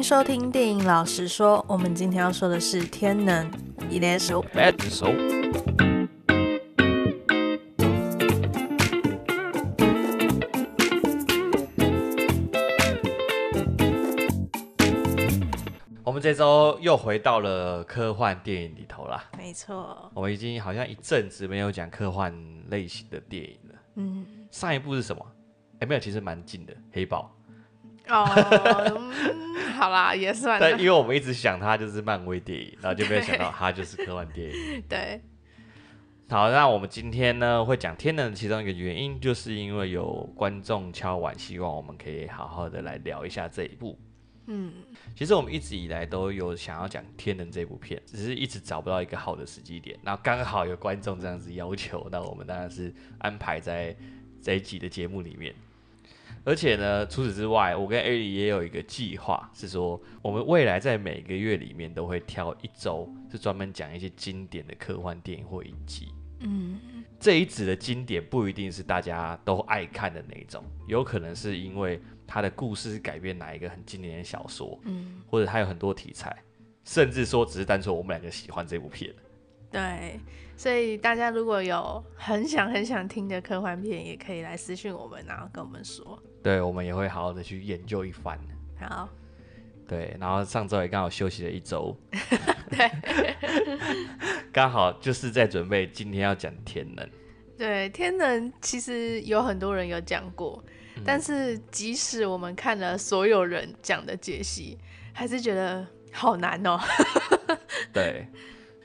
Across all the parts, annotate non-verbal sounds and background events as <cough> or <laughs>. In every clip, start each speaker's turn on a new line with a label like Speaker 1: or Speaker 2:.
Speaker 1: 迎收听电影老实说，我们今天要说的是《天能》。一连手，手。
Speaker 2: 我们这周又回到了科幻电影里头啦。
Speaker 1: 没错，
Speaker 2: 我们已经好像一阵子没有讲科幻类型的电影了。嗯，上一部是什么？哎，没有，其实蛮近的，《黑豹》。
Speaker 1: 哦，好啦，也算。
Speaker 2: 但因为我们一直想它就是漫威电影，然后就没有想到它就是科幻电影。
Speaker 1: 对。
Speaker 2: 好，那我们今天呢会讲《天能》的其中一个原因，就是因为有观众敲碗，希望我们可以好好的来聊一下这一部。嗯。其实我们一直以来都有想要讲《天能》这部片，只是一直找不到一个好的时机点。那刚好有观众这样子要求，那我们当然是安排在这一集的节目里面。而且呢，除此之外，我跟艾莉也有一个计划，是说我们未来在每个月里面都会挑一周，是专门讲一些经典的科幻电影或影集。嗯，这一指的经典不一定是大家都爱看的那种，有可能是因为它的故事是改编哪一个很经典的小说，嗯，或者它有很多题材，甚至说只是单纯我们两个喜欢这部片。
Speaker 1: 对，所以大家如果有很想很想听的科幻片，也可以来私讯我们，然后跟我们说。
Speaker 2: 对，我们也会好好的去研究一番。
Speaker 1: 好，
Speaker 2: 对，然后上周也刚好休息了一周，<laughs>
Speaker 1: 对，<laughs>
Speaker 2: 刚好就是在准备今天要讲天能。
Speaker 1: 对，天能其实有很多人有讲过，嗯，但是即使我们看了所有人讲的解析，还是觉得好难哦。<laughs>
Speaker 2: 对，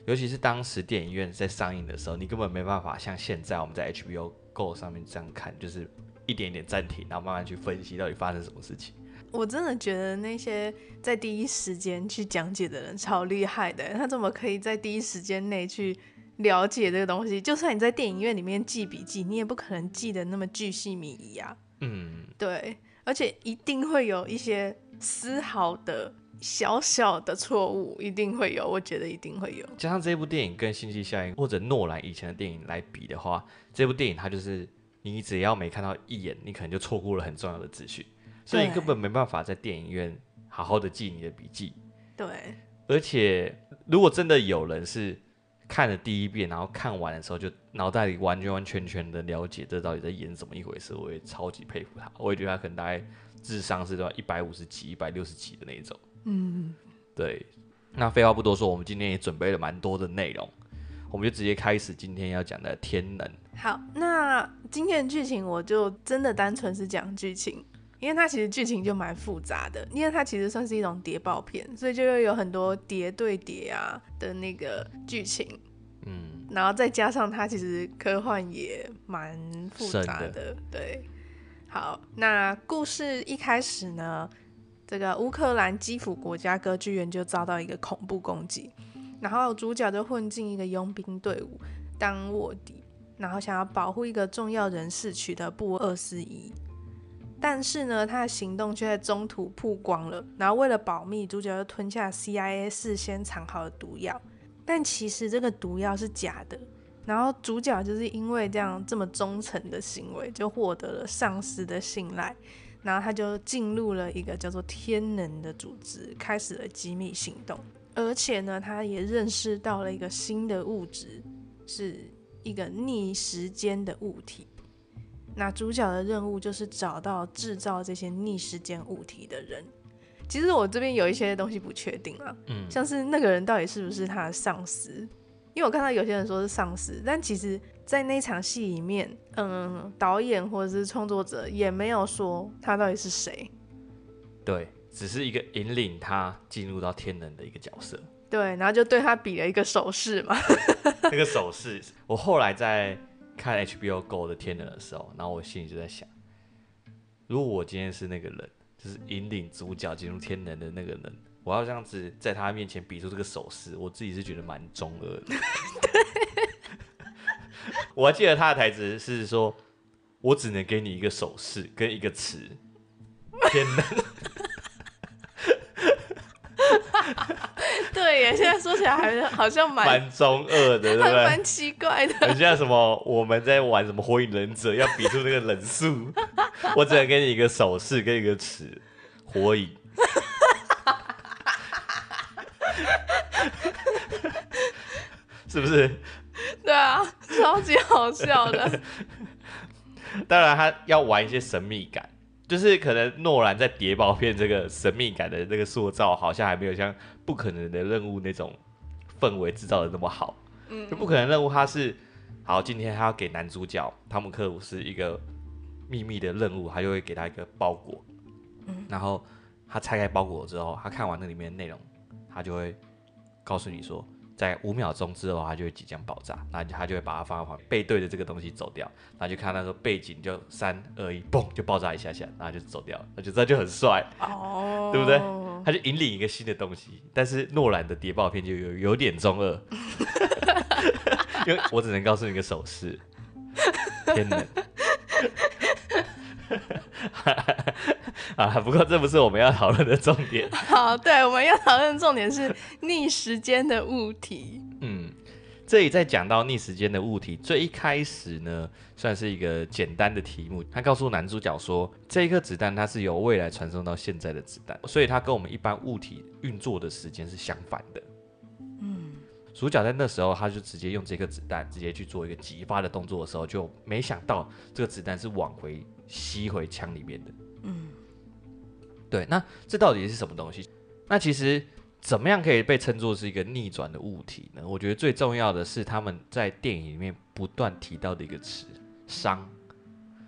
Speaker 2: 尤其是当时电影院在上映的时候，你根本没办法像现在我们在 HBO Go 上面这样看，就是。一点一点暂停，然后慢慢去分析到底发生什么事情。
Speaker 1: 我真的觉得那些在第一时间去讲解的人超厉害的，他怎么可以在第一时间内去了解这个东西？就算你在电影院里面记笔记，你也不可能记得那么巨细靡遗啊。嗯，对，而且一定会有一些丝毫的小小的错误，一定会有，我觉得一定会有。
Speaker 2: 加上这部电影跟《星际效应》或者诺兰以前的电影来比的话，这部电影它就是。你只要没看到一眼，你可能就错过了很重要的资讯，所以你根本没办法在电影院好好的记你的笔记。
Speaker 1: 对，
Speaker 2: 而且如果真的有人是看了第一遍，然后看完的时候就脑袋里完完完全全的了解这到底在演怎么一回事，我也超级佩服他。我也觉得他可能大概智商是在一百五十几、一百六十几的那种。嗯，对。那废话不多说，我们今天也准备了蛮多的内容。我们就直接开始今天要讲的天能。
Speaker 1: 好，那今天的剧情我就真的单纯是讲剧情，因为它其实剧情就蛮复杂的，因为它其实算是一种谍报片，所以就会有很多谍对谍啊的那个剧情。嗯，然后再加上它其实科幻也蛮复杂的，的。对，好，那故事一开始呢，这个乌克兰基辅国家歌剧院就遭到一个恐怖攻击。然后主角就混进一个佣兵队伍当卧底，然后想要保护一个重要人士取得布厄斯仪，但是呢，他的行动却在中途曝光了。然后为了保密，主角就吞下 CIA 事先藏好的毒药，但其实这个毒药是假的。然后主角就是因为这样这么忠诚的行为，就获得了上司的信赖，然后他就进入了一个叫做天能的组织，开始了机密行动。而且呢，他也认识到了一个新的物质，是一个逆时间的物体。那主角的任务就是找到制造这些逆时间物体的人。其实我这边有一些东西不确定啊，嗯，像是那个人到底是不是他的上司？因为我看到有些人说是上司，但其实在那场戏里面，嗯，导演或者是创作者也没有说他到底是谁。
Speaker 2: 对。只是一个引领他进入到天能的一个角色，
Speaker 1: 对，然后就对他比了一个手势嘛。<laughs>
Speaker 2: 那个手势，我后来在看 HBO Go 的天能的时候，然后我心里就在想，如果我今天是那个人，就是引领主角进入天能的那个人，我要这样子在他面前比出这个手势，我自己是觉得蛮中二的。对，<laughs> 我还记得他的台词是说：“我只能给你一个手势跟一个词，天能。”
Speaker 1: 对，<laughs> 现在说起来还好像蛮
Speaker 2: 蛮中二的，对不对？
Speaker 1: 蛮奇怪的，
Speaker 2: 很像什么我们在玩什么火影忍者，要比出那个人数。<laughs> 我只能给你一个手势跟一个词，火影。<laughs> 是不是？
Speaker 1: 对啊，超级好笑的。
Speaker 2: 当然，他要玩一些神秘感。就是可能诺兰在谍报片这个神秘感的那个塑造，好像还没有像不可能的任务那种氛围制造的那么好。嗯，就不可能任务，他是好，今天他要给男主角汤姆克鲁斯一个秘密的任务，他就会给他一个包裹。嗯，然后他拆开包裹之后，他看完那里面的内容，他就会告诉你说。在五秒钟之后，它就会即将爆炸，然后他就会把它放在旁边，背对着这个东西走掉，然后就看那个背景就三二一，嘣就爆炸一下下，然后就走掉了，我觉得这就很帅，哦，<laughs> 对不对？他就引领一个新的东西，但是诺兰的谍报片就有有点中二，<laughs> 因为我只能告诉你一个手势，天能。<laughs> <laughs> 啊，不过这不是我们要讨论的重点。<laughs>
Speaker 1: 好，对，我们要讨论的重点是逆时间的物体。
Speaker 2: 嗯，这里在讲到逆时间的物体，最一开始呢，算是一个简单的题目。他告诉男主角说，这一颗子弹它是由未来传送到现在的子弹，所以它跟我们一般物体运作的时间是相反的。嗯，主角在那时候他就直接用这颗子弹直接去做一个击发的动作的时候，就没想到这个子弹是往回吸回枪里面的。嗯。对，那这到底是什么东西？那其实怎么样可以被称作是一个逆转的物体呢？我觉得最重要的是他们在电影里面不断提到的一个词“熵”。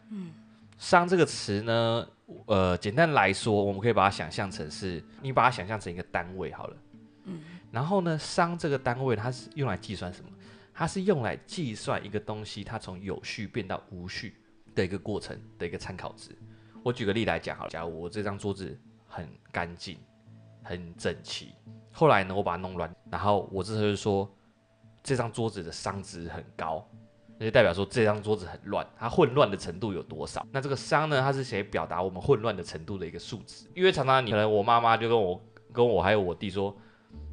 Speaker 2: 嗯，“熵”这个词呢，呃，简单来说，我们可以把它想象成是，你把它想象成一个单位好了。嗯，然后呢，“熵”这个单位它是用来计算什么？它是用来计算一个东西它从有序变到无序的一个过程的一个参考值。我举个例来讲好了，假如我这张桌子很干净、很整齐，后来呢，我把它弄乱，然后我这时候就说这张桌子的熵值很高，那就代表说这张桌子很乱，它混乱的程度有多少？那这个熵呢，它是谁表达我们混乱的程度的一个数值？因为常常你可能我妈妈就跟我、跟我还有我弟说，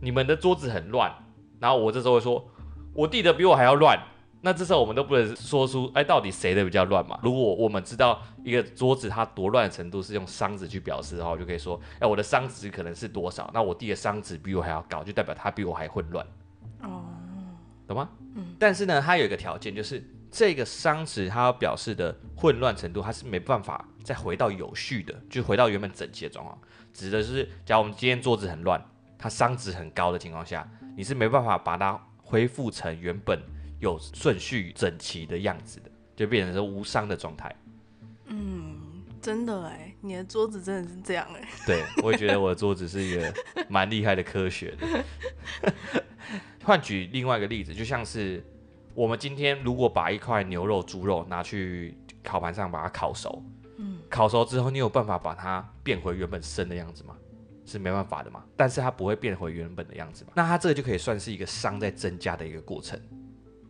Speaker 2: 你们的桌子很乱，然后我这时候会说，我弟的比我还要乱。那这时候我们都不能说出，哎，到底谁的比较乱嘛？如果我们知道一个桌子它多乱的程度是用熵值去表示的话，我就可以说，哎，我的熵值可能是多少？那我弟的熵值比我还要高，就代表他比我还混乱。哦，懂吗？嗯。但是呢，它有一个条件，就是这个熵值它要表示的混乱程度，它是没办法再回到有序的，就回到原本整齐的状况。指的是，假如我们今天桌子很乱，它熵值很高的情况下，你是没办法把它恢复成原本。有顺序整齐的样子的，就变成是无伤的状态。嗯，
Speaker 1: 真的哎，你的桌子真的是这样哎。
Speaker 2: 对，我也觉得我的桌子是一个蛮厉害的科学的。<laughs> 换举另外一个例子，就像是我们今天如果把一块牛肉、猪肉拿去烤盘上把它烤熟，嗯，烤熟之后，你有办法把它变回原本生的样子吗？是没办法的嘛。但是它不会变回原本的样子嘛。那它这个就可以算是一个伤在增加的一个过程。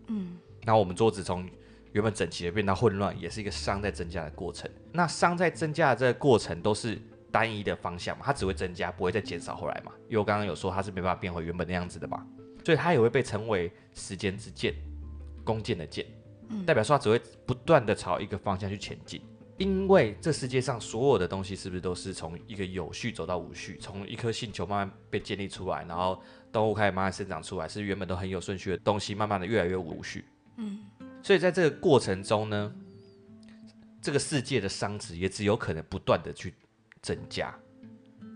Speaker 2: 嗯，然后我们桌子从原本整齐的变到混乱，也是一个熵在增加的过程。那熵在增加的这个过程都是单一的方向嘛，它只会增加，不会再减少后来嘛。因为我刚刚有说它是没办法变回原本的样子的嘛，所以它也会被称为时间之箭，弓箭的箭，代表说它只会不断的朝一个方向去前进。因为这世界上所有的东西是不是都是从一个有序走到无序，从一颗星球慢慢被建立出来，然后动物开始慢慢生长出来，是原本都很有顺序的东西，慢慢的越来越无序。嗯，所以在这个过程中呢，这个世界的熵值也只有可能不断的去增加。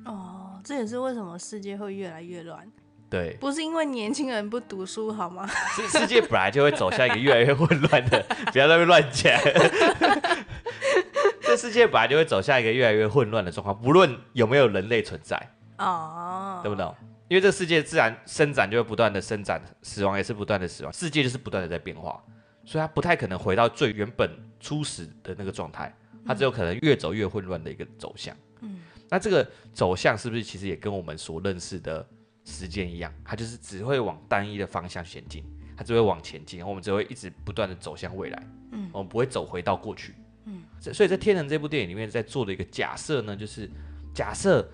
Speaker 1: 哦，这也是为什么世界会越来越乱。
Speaker 2: 对，
Speaker 1: 不是因为年轻人不读书好吗？<laughs>
Speaker 2: 世界本来就会走向一个越来越混乱的，不要在那边乱讲。这世界本来就会走向一个越来越混乱的状况，不论有没有人类存在，哦，懂不懂？因为这个世界自然生长就会不断的生长，死亡也是不断的死亡，世界就是不断的在变化，所以它不太可能回到最原本初始的那个状态，它只有可能越走越混乱的一个走向。嗯，那这个走向是不是其实也跟我们所认识的时间一样？它就是只会往单一的方向前进，它只会往前进，我们只会一直不断的走向未来。嗯，我们不会走回到过去。嗯，所以在《天人》这部电影里面，在做的一个假设呢，就是假设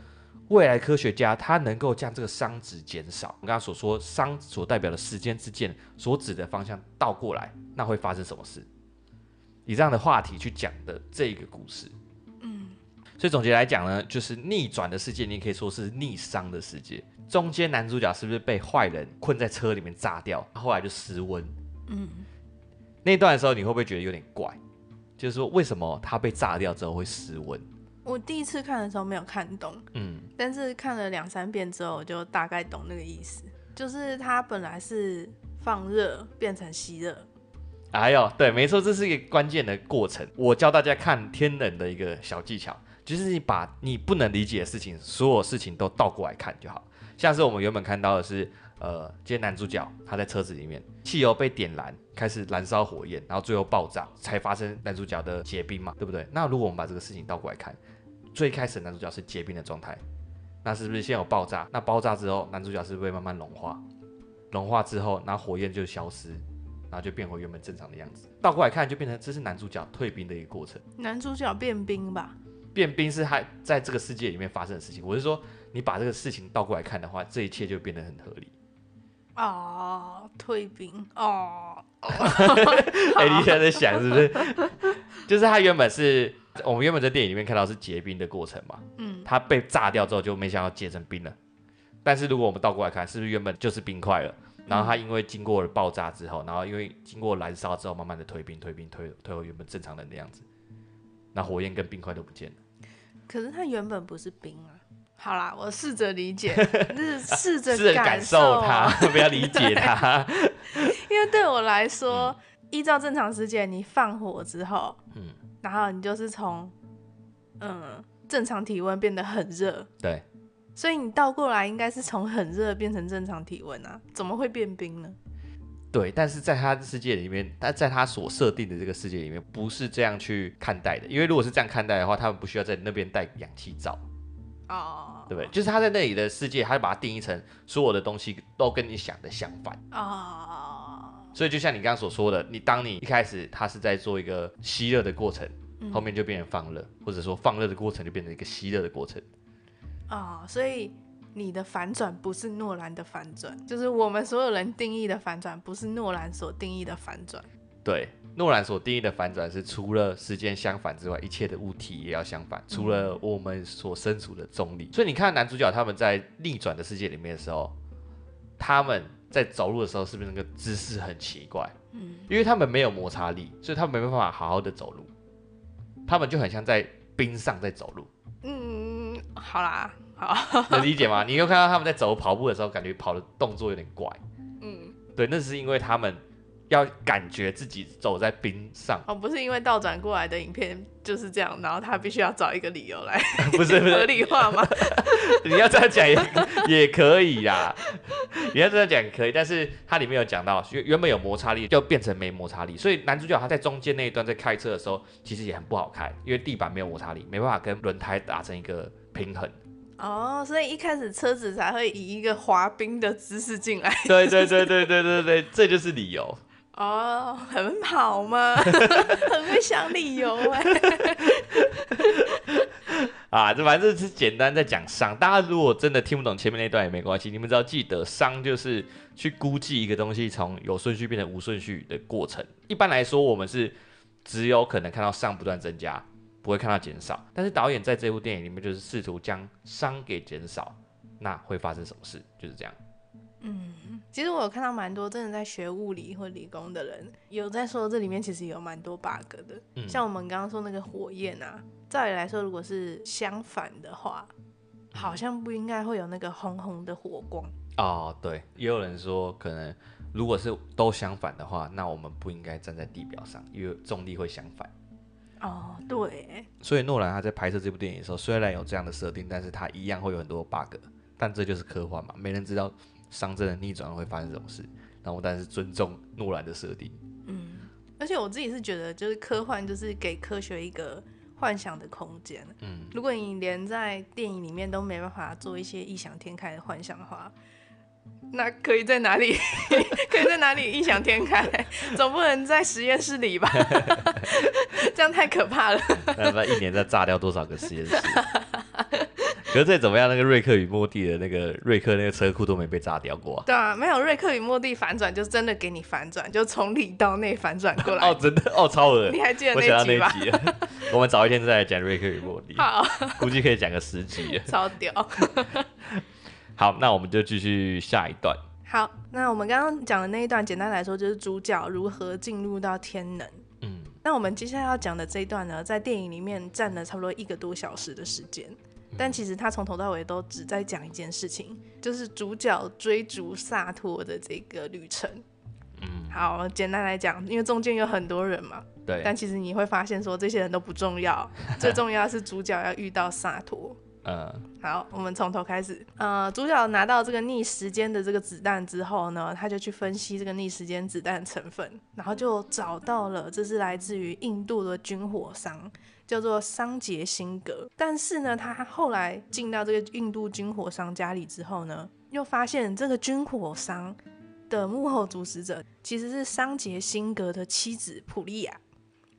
Speaker 2: 未来科学家他能够将这个熵值减少。我刚刚所说熵所代表的时间之箭所指的方向倒过来，那会发生什么事？以这样的话题去讲的这个故事，嗯，所以总结来讲呢，就是逆转的世界，你可以说是逆熵的世界。中间男主角是不是被坏人困在车里面炸掉，后来就失温？嗯，那段的时候你会不会觉得有点怪？就是说为什么他被炸掉之后会失温？
Speaker 1: 我第一次看的时候没有看懂，嗯，但是看了两三遍之后，我就大概懂那个意思，就是它本来是放热变成吸热。
Speaker 2: 哎呦，对，没错，这是一个关键的过程。我教大家看天冷的一个小技巧，就是你把你不能理解的事情，所有事情都倒过来看就好。像是我们原本看到的是，呃，今天男主角他在车子里面，汽油被点燃，开始燃烧火焰，然后最后爆炸，才发生男主角的结冰嘛，对不对？那如果我们把这个事情倒过来看，最开始男主角是结冰的状态，那是不是先有爆炸？那爆炸之后，男主角是不是会慢慢融化？融化之后，那火焰就消失，然后就变回原本正常的样子。倒过来看，就变成这是男主角退冰的一个过程。
Speaker 1: 男主角变冰吧？
Speaker 2: 变冰是他在这个世界里面发生的事情。我是说。你把这个事情倒过来看的话，这一切就变得很合理。
Speaker 1: 哦，退冰哦。<laughs>
Speaker 2: 哎，你现在在想是不是？<laughs> 就是他原本是我们原本在电影里面看到是结冰的过程嘛。嗯。他被炸掉之后就没想到结成冰了。但是如果我们倒过来看，是不是原本就是冰块了？然后他因为经过了爆炸之后，然后因为经过燃烧之后，慢慢的退冰、退冰、退退回原本正常人的那样子。那火焰跟冰块都不见了。
Speaker 1: 可是他原本不是冰啊。好啦，我试着理解，<laughs> 就是试着感受它，
Speaker 2: 不要理解它。<laughs>
Speaker 1: 因为对我来说，嗯、依照正常时间，你放火之后，嗯，然后你就是从嗯正常体温变得很热，
Speaker 2: 对，
Speaker 1: 所以你倒过来应该是从很热变成正常体温啊，怎么会变冰呢？
Speaker 2: 对，但是在他的世界里面，他在他所设定的这个世界里面，不是这样去看待的。因为如果是这样看待的话，他们不需要在那边带氧气罩。哦，oh. 对不对？就是他在那里的世界，他就把它定义成所有的东西都跟你想的相反。哦，oh. 所以就像你刚刚所说的，你当你一开始他是在做一个吸热的过程，嗯、后面就变成放热，或者说放热的过程就变成一个吸热的过程。
Speaker 1: 哦，oh, 所以你的反转不是诺兰的反转，就是我们所有人定义的反转，不是诺兰所定义的反转。
Speaker 2: 对。诺兰所定义的反转是，除了时间相反之外，一切的物体也要相反，除了我们所身处的重力。所以你看男主角他们在逆转的世界里面的时候，他们在走路的时候是不是那个姿势很奇怪？嗯，因为他们没有摩擦力，所以他们没办法好好的走路，他们就很像在冰上在走路。
Speaker 1: 嗯，好啦，好，<laughs>
Speaker 2: 能理解吗？你又看到他们在走跑步的时候，感觉跑的动作有点怪。嗯，对，那是因为他们。要感觉自己走在冰上
Speaker 1: 哦，不是因为倒转过来的影片就是这样，然后他必须要找一个理由来，<laughs>
Speaker 2: 不是不是
Speaker 1: 合理化吗？<laughs>
Speaker 2: 你要这样讲也 <laughs> 也可以呀，你要这样讲也可以，但是它里面有讲到，原原本有摩擦力就变成没摩擦力，所以男主角他在中间那一段在开车的时候，其实也很不好开，因为地板没有摩擦力，没办法跟轮胎达成一个平衡。
Speaker 1: 哦，所以一开始车子才会以一个滑冰的姿势进来。
Speaker 2: 对对对对对对对，这就是理由。
Speaker 1: 哦，很好吗，<laughs> 很会想理由哎。<laughs>
Speaker 2: 啊，这反正是简单在讲商。大家如果真的听不懂前面那段也没关系，你们只要记得商就是去估计一个东西从有顺序变成无顺序的过程。一般来说，我们是只有可能看到熵不断增加，不会看到减少。但是导演在这部电影里面就是试图将商给减少，那会发生什么事？就是这样。
Speaker 1: 嗯，其实我有看到蛮多真的在学物理或理工的人有在说，这里面其实有蛮多 bug 的。嗯，像我们刚刚说那个火焰啊，照理来说，如果是相反的话，好像不应该会有那个红红的火光。
Speaker 2: 哦，对，也有人说，可能如果是都相反的话，那我们不应该站在地表上，因为重力会相反。
Speaker 1: 哦，对。
Speaker 2: 所以诺兰他在拍摄这部电影的时候，虽然有这样的设定，但是他一样会有很多 bug。但这就是科幻嘛，没人知道。熵真的逆转会发生这种事？然后但是尊重诺兰的设定。
Speaker 1: 嗯，而且我自己是觉得，就是科幻就是给科学一个幻想的空间。嗯，如果你连在电影里面都没办法做一些异想天开的幻想的话，那可以在哪里？<laughs> 可以在哪里异想天开？总不能在实验室里吧？<laughs> 这样太可怕了。
Speaker 2: 那一年再炸掉多少个实验室？可是再怎么样，那个瑞克与莫蒂的那个瑞克那个车库都没被炸掉过、啊。
Speaker 1: 对啊，没有瑞克与莫蒂反转，就真的给你反转，就从里到内反转过来。<laughs>
Speaker 2: 哦，真的哦，超恶！
Speaker 1: 你还记得那集吗？
Speaker 2: 集 <laughs> 我们早一天再来讲瑞克与莫蒂。
Speaker 1: 好，
Speaker 2: 估计可以讲个十集。
Speaker 1: 超屌。<laughs>
Speaker 2: 好，那我们就继续下一段。
Speaker 1: 好，那我们刚刚讲的那一段，简单来说就是主角如何进入到天能。嗯，那我们接下来要讲的这一段呢，在电影里面占了差不多一个多小时的时间，嗯、但其实他从头到尾都只在讲一件事情，就是主角追逐萨托的这个旅程。嗯，好，简单来讲，因为中间有很多人嘛，
Speaker 2: 对，
Speaker 1: 但其实你会发现说这些人都不重要，<laughs> 最重要是主角要遇到萨托。嗯，好，我们从头开始。呃，主角拿到这个逆时间的这个子弹之后呢，他就去分析这个逆时间子弹成分，然后就找到了这是来自于印度的军火商，叫做桑杰辛格。但是呢，他后来进到这个印度军火商家里之后呢，又发现这个军火商的幕后主使者其实是桑杰辛格的妻子普利亚。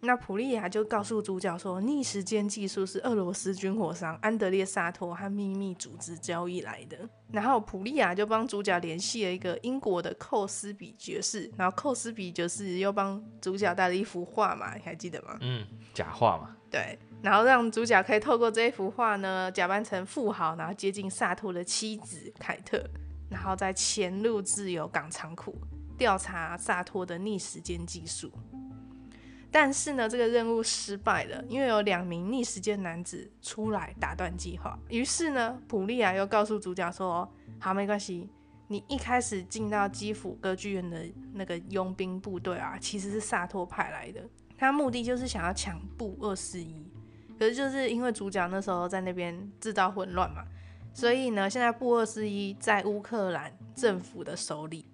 Speaker 1: 那普利亚就告诉主角说，逆时间技术是俄罗斯军火商安德烈萨托和秘密组织交易来的。然后普利亚就帮主角联系了一个英国的寇斯比爵士，然后寇斯比爵士又帮主角带了一幅画嘛，你还记得吗？
Speaker 2: 嗯，假画嘛。
Speaker 1: 对，然后让主角可以透过这一幅画呢，假扮成富豪，然后接近萨托的妻子凯特，然后再潜入自由港仓库调查萨托的逆时间技术。但是呢，这个任务失败了，因为有两名逆时间男子出来打断计划。于是呢，普利亚又告诉主角说：“好，没关系，你一开始进到基辅歌剧院的那个佣兵部队啊，其实是萨托派来的，他目的就是想要抢布二四一。可是就是因为主角那时候在那边制造混乱嘛，所以呢，现在布二四一在乌克兰政府的手里，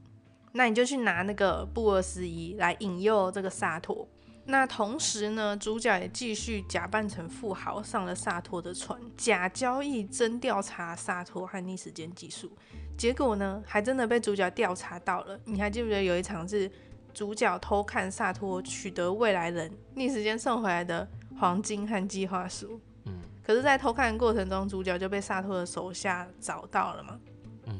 Speaker 1: 那你就去拿那个布二四一来引诱这个萨托。”那同时呢，主角也继续假扮成富豪，上了萨托的船，假交易真调查萨托和逆时间技术。结果呢，还真的被主角调查到了。你还记不记得有一场是主角偷看萨托取得未来人逆时间送回来的黄金和计划书？嗯。可是，在偷看的过程中，主角就被萨托的手下找到了嘛。嗯。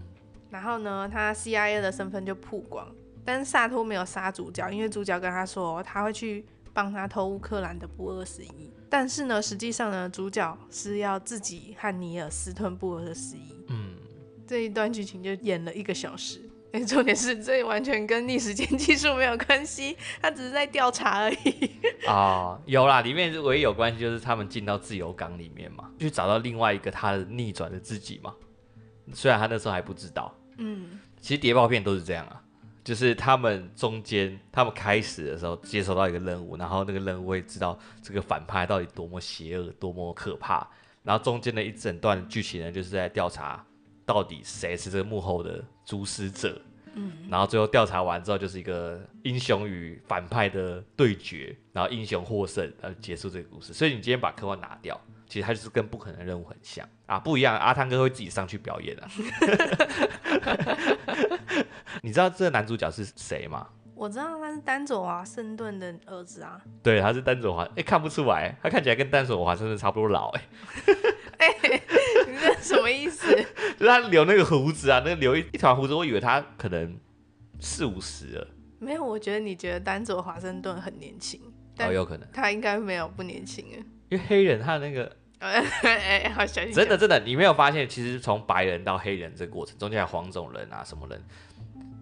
Speaker 1: 然后呢，他 CIA 的身份就曝光。但是萨托没有杀主角，因为主角跟他说他会去帮他偷乌克兰的布二十一。但是呢，实际上呢，主角是要自己和尼尔私吞布二十一。嗯，这一段剧情就演了一个小时。哎，<laughs> 重点是这完全跟逆时间技术没有关系，他只是在调查而已。
Speaker 2: 啊、哦，有啦，里面唯一有关系就是他们进到自由港里面嘛，去找到另外一个他的逆转的自己嘛。虽然他那时候还不知道。嗯，其实谍报片都是这样啊。就是他们中间，他们开始的时候接收到一个任务，然后那个任务会知道这个反派到底多么邪恶、多么可怕。然后中间的一整段剧情呢，就是在调查到底谁是这个幕后的主使者。嗯，然后最后调查完之后，就是一个英雄与反派的对决，然后英雄获胜，然后结束这个故事。所以你今天把科幻拿掉，其实它就是跟不可能任务很像啊，不一样。阿汤哥会自己上去表演啊。<laughs> 你知道这个男主角是谁吗？
Speaker 1: 我知道他是丹佐华盛顿的儿子啊。
Speaker 2: 对，他是丹佐华，哎，看不出来，他看起来跟丹佐华盛顿差不多老，哎。
Speaker 1: 哎，<laughs> 你这什么意思？
Speaker 2: 就是他留那个胡子啊，那个留一一团胡子，我以为他可能四五十了。
Speaker 1: 没有，我觉得你觉得丹佐华盛顿很年轻，
Speaker 2: 哦，有可能，
Speaker 1: 他应该没有不年轻啊。
Speaker 2: 因为黑人他的那个，<laughs>
Speaker 1: 哎，好小心。
Speaker 2: 真的真的，你没有发现，其实从白人到黑人这个过程中间，还有黄种人啊，什么人？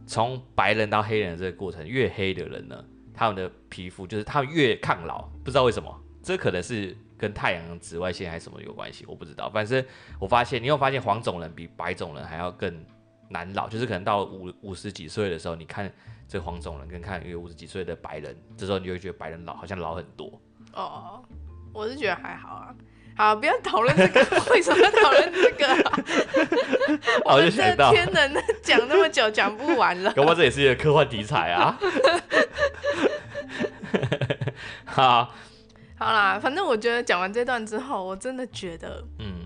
Speaker 2: 从白人到黑人的这个过程，越黑的人呢，他们的皮肤就是他们越抗老，不知道为什么，这可能是跟太阳紫外线还是什么有关系，我不知道。反正我发现，你有发现黄种人比白种人还要更难老，就是可能到五五十几岁的时候，你看这黄种人跟看一个五十几岁的白人，这时候你就会觉得白人老好像老很多。
Speaker 1: 哦，我是觉得还好啊。好，不要讨论这个，<laughs> 为什么要讨论这个、啊？<laughs> 我们这天能 <laughs> 讲那么久，讲不完了。
Speaker 2: 搞不这也是一个科幻题材啊。好，
Speaker 1: 好啦，反正我觉得讲完这段之后，我真的觉得，嗯，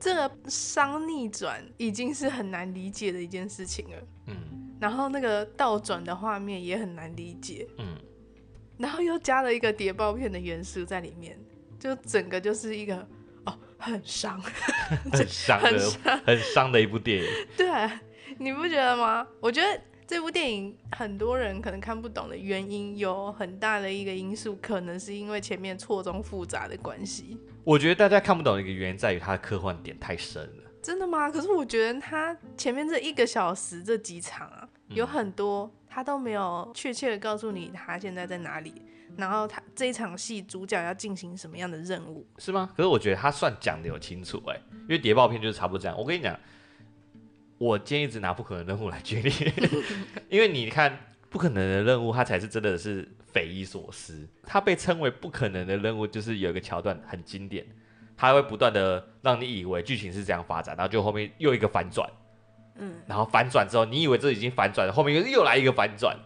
Speaker 1: 这个伤逆转已经是很难理解的一件事情了。嗯，然后那个倒转的画面也很难理解。嗯，然后又加了一个谍报片的元素在里面。就整个就是一个哦，很伤，<laughs>
Speaker 2: 很伤的，<laughs> 很伤的一部电影。
Speaker 1: 对，你不觉得吗？我觉得这部电影很多人可能看不懂的原因，有很大的一个因素，可能是因为前面错综复杂的关系。
Speaker 2: 我觉得大家看不懂的一个原因在于它的科幻点太深了。
Speaker 1: 真的吗？可是我觉得他前面这一个小时这几场啊，有很多他都没有确切的告诉你他现在在哪里，然后他这一场戏主角要进行什么样的任务，
Speaker 2: 是吗？可是我觉得他算讲的有清楚哎、欸，因为谍报片就是差不多这样。我跟你讲，我今天一直拿不可能任务来举例，<laughs> 因为你看不可能的任务，它才是真的是匪夷所思。它被称为不可能的任务，就是有一个桥段很经典。它会不断的让你以为剧情是这样发展，然后就后面又一个反转，嗯，然后反转之后，你以为这已经反转了，后面又又来一个反转，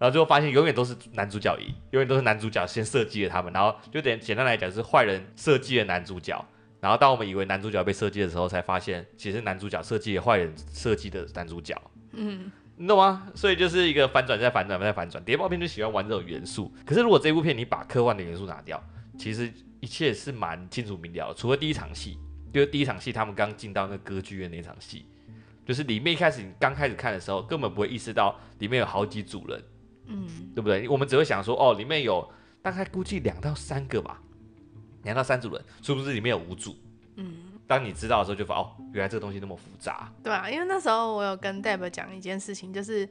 Speaker 2: 然后最后发现永远都是男主角赢，永远都是男主角先设计了他们，然后就简简单来讲是坏人设计了男主角，然后当我们以为男主角被设计的时候，才发现其实男主角设计了坏人设计的男主角，嗯，你懂吗？所以就是一个反转再反转再反转，谍报片就喜欢玩这种元素。可是如果这部片你把科幻的元素拿掉，其实。一切是蛮清楚明了的，除了第一场戏，就是第一场戏他们刚进到那歌剧院那场戏，就是里面一开始你刚开始看的时候，根本不会意识到里面有好几组人，嗯，对不对？我们只会想说，哦，里面有大概估计两到三个吧，两到三组人，是不是里面有五组？嗯，当你知道的时候，就发哦，原来这个东西那么复杂。
Speaker 1: 对啊，因为那时候我有跟 Deb 讲一件事情，就是。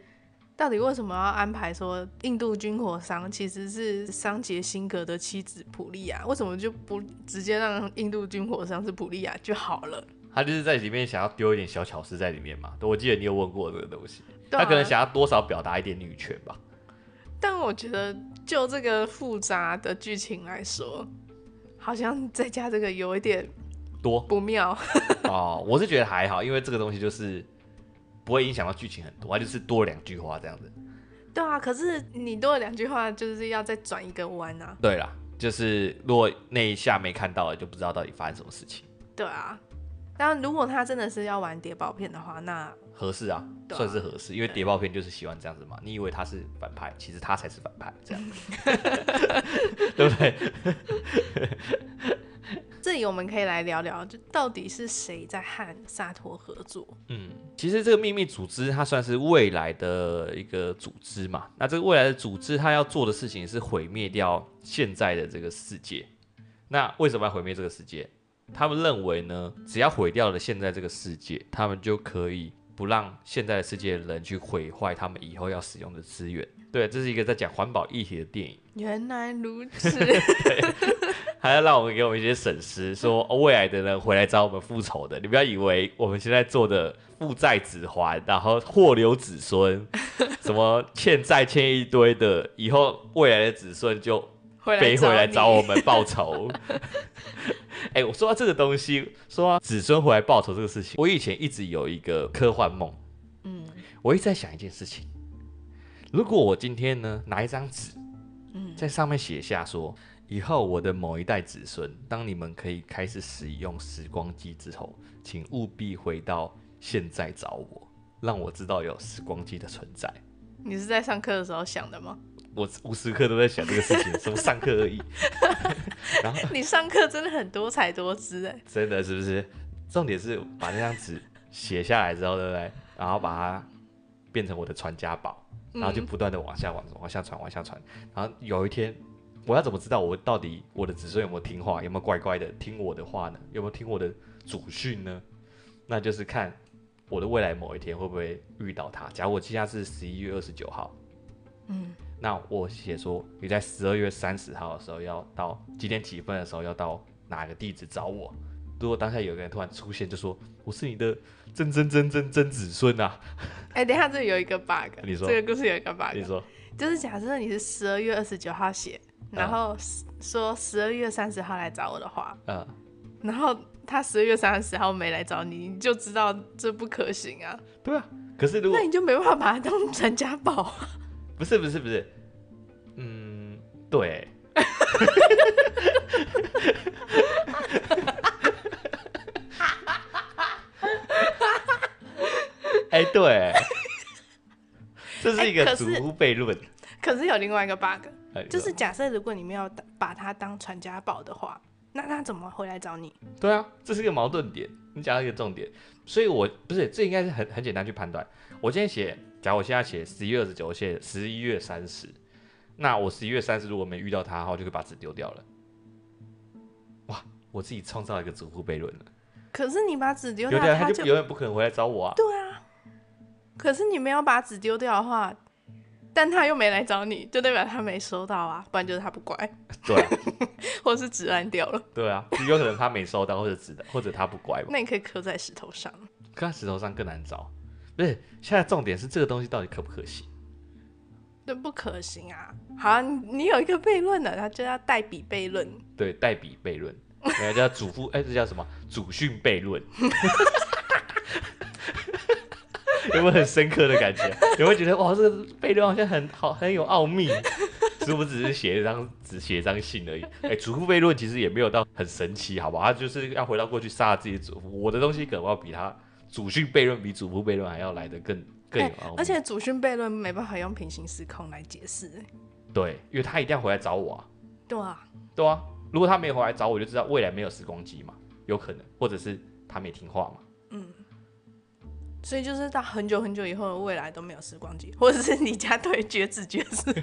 Speaker 1: 到底为什么要安排说印度军火商其实是桑杰辛格的妻子普利亚？为什么就不直接让印度军火商是普利亚就好了？
Speaker 2: 他就是在里面想要丢一点小巧思在里面嘛。我记得你有问过这个东西，他可能想要多少表达一点女权吧。
Speaker 1: 但我觉得就这个复杂的剧情来说，好像再加这个有一点多不妙
Speaker 2: 哦。我是觉得还好，因为这个东西就是。不会影响到剧情很多，它就是多了两句话这样子。
Speaker 1: 对啊，可是你多了两句话，就是要再转一个弯啊。
Speaker 2: 对啦，就是如果那一下没看到，就不知道到底发生什么事情。
Speaker 1: 对啊，但如果他真的是要玩谍报片的话，那合
Speaker 2: 适啊，啊，算是合适，因为谍报片就是喜欢这样子嘛。你以为他是反派，其实他才是反派，这样，<laughs> 对不对？<laughs>
Speaker 1: 这里我们可以来聊聊，就到底是谁在和萨托合作？
Speaker 2: 嗯，其实这个秘密组织它算是未来的一个组织嘛。那这个未来的组织它要做的事情是毁灭掉现在的这个世界。那为什么要毁灭这个世界？他们认为呢，只要毁掉了现在这个世界，他们就可以不让现在的世界的人去毁坏他们以后要使用的资源。对，这是一个在讲环保议题的电影。
Speaker 1: 原来如此。<laughs>
Speaker 2: 还要让我们给我们一些损失，说未来的人回来找我们复仇的。你不要以为我们现在做的负债子还，然后祸留子孙，<laughs> 什么欠债欠一堆的，以后未来的子孙就飞回来找我们报仇。<laughs> 哎、欸，我说到这个东西，说到子孙回来报仇这个事情，我以前一直有一个科幻梦。嗯，我一直在想一件事情：如果我今天呢拿一张纸，在上面写下说。以后我的某一代子孙，当你们可以开始使用时光机之后，请务必回到现在找我，让我知道有时光机的存在。
Speaker 1: 你是在上课的时候想的吗？
Speaker 2: 我无时刻都在想这个事情，什么上课而已。<laughs> 然后
Speaker 1: 你上课真的很多才多姿哎，
Speaker 2: 真的是不是？重点是把那张纸写下来之后，对不对？然后把它变成我的传家宝，然后就不断的往下往往下传，往下传。然后有一天。我要怎么知道我到底我的子孙有没有听话，有没有乖乖的听我的话呢？有没有听我的祖训呢？那就是看我的未来某一天会不会遇到他。假如我记下是十一月二十九号，嗯，那我写说你在十二月三十号的时候要到几点几分的时候要到哪个地址找我。如果当下有个人突然出现，就说我是你的曾曾曾曾曾子孙啊！<laughs>
Speaker 1: 哎、欸，等一下，这里有一个 bug，
Speaker 2: 你说
Speaker 1: 这个故事有一个 bug，
Speaker 2: 你说
Speaker 1: 就是假设你是十二月二十九号写。然后说十二月三十号来找我的话，嗯，然后他十二月三十号没来找你，你就知道这不可行啊。
Speaker 2: 对啊，可是如果
Speaker 1: 那你就没办法把它当传家宝啊。
Speaker 2: 不是不是不是，嗯，对。<laughs> 哎，对，这是一个祖屋悖论。
Speaker 1: 可是有另外一个 bug。就是假设如果你没有把它当传家宝的话，那他怎么回来找你？
Speaker 2: 对啊，这是一个矛盾点。你讲到一个重点，所以我不是这应该是很很简单去判断。我今天写，假如我现在写十一月二十九，我写十一月三十，那我十一月三十如果没遇到他的话，我就可以把纸丢掉了。哇，我自己创造一个祖父悖论了。可
Speaker 1: 是你把纸丢掉，
Speaker 2: 他就永远不可能回来找我啊。
Speaker 1: 对啊。可是你没有把纸丢掉的话。但他又没来找你，就代表他没收到啊，不然就是他不乖。
Speaker 2: 对啊，<laughs>
Speaker 1: 或是纸烂掉了。
Speaker 2: 对啊，有可能他没收到，或者纸的，或者他不乖吧。
Speaker 1: 那你可以刻在石头上。
Speaker 2: 刻在石头上更难找。不是，现在重点是这个东西到底可不可行？
Speaker 1: 那，不可行啊。好啊，你有一个悖论的，它就叫代笔悖论。
Speaker 2: 对，代笔悖论，那叫祖父，<laughs> 哎、欸，这叫什么？祖训悖论。<laughs> 有没有很深刻的感觉？有没有觉得哇，这个悖论好像很好，很有奥秘？是不是只是写一张只写一张信而已？哎、欸，祖父悖论其实也没有到很神奇，好不好？他就是要回到过去杀了自己的祖父。我的东西可能要比他祖训悖论比祖父悖论还要来得更更有、欸。
Speaker 1: 而且祖训悖论没办法用平行时空来解释。
Speaker 2: 对，因为他一定要回来找我啊。
Speaker 1: 对啊。
Speaker 2: 对啊。如果他没有回来找我，就知道未来没有时光机嘛，有可能，或者是他没听话嘛。嗯。
Speaker 1: 所以就是到很久很久以后的未来都没有时光机，或者是你家对绝子绝孙。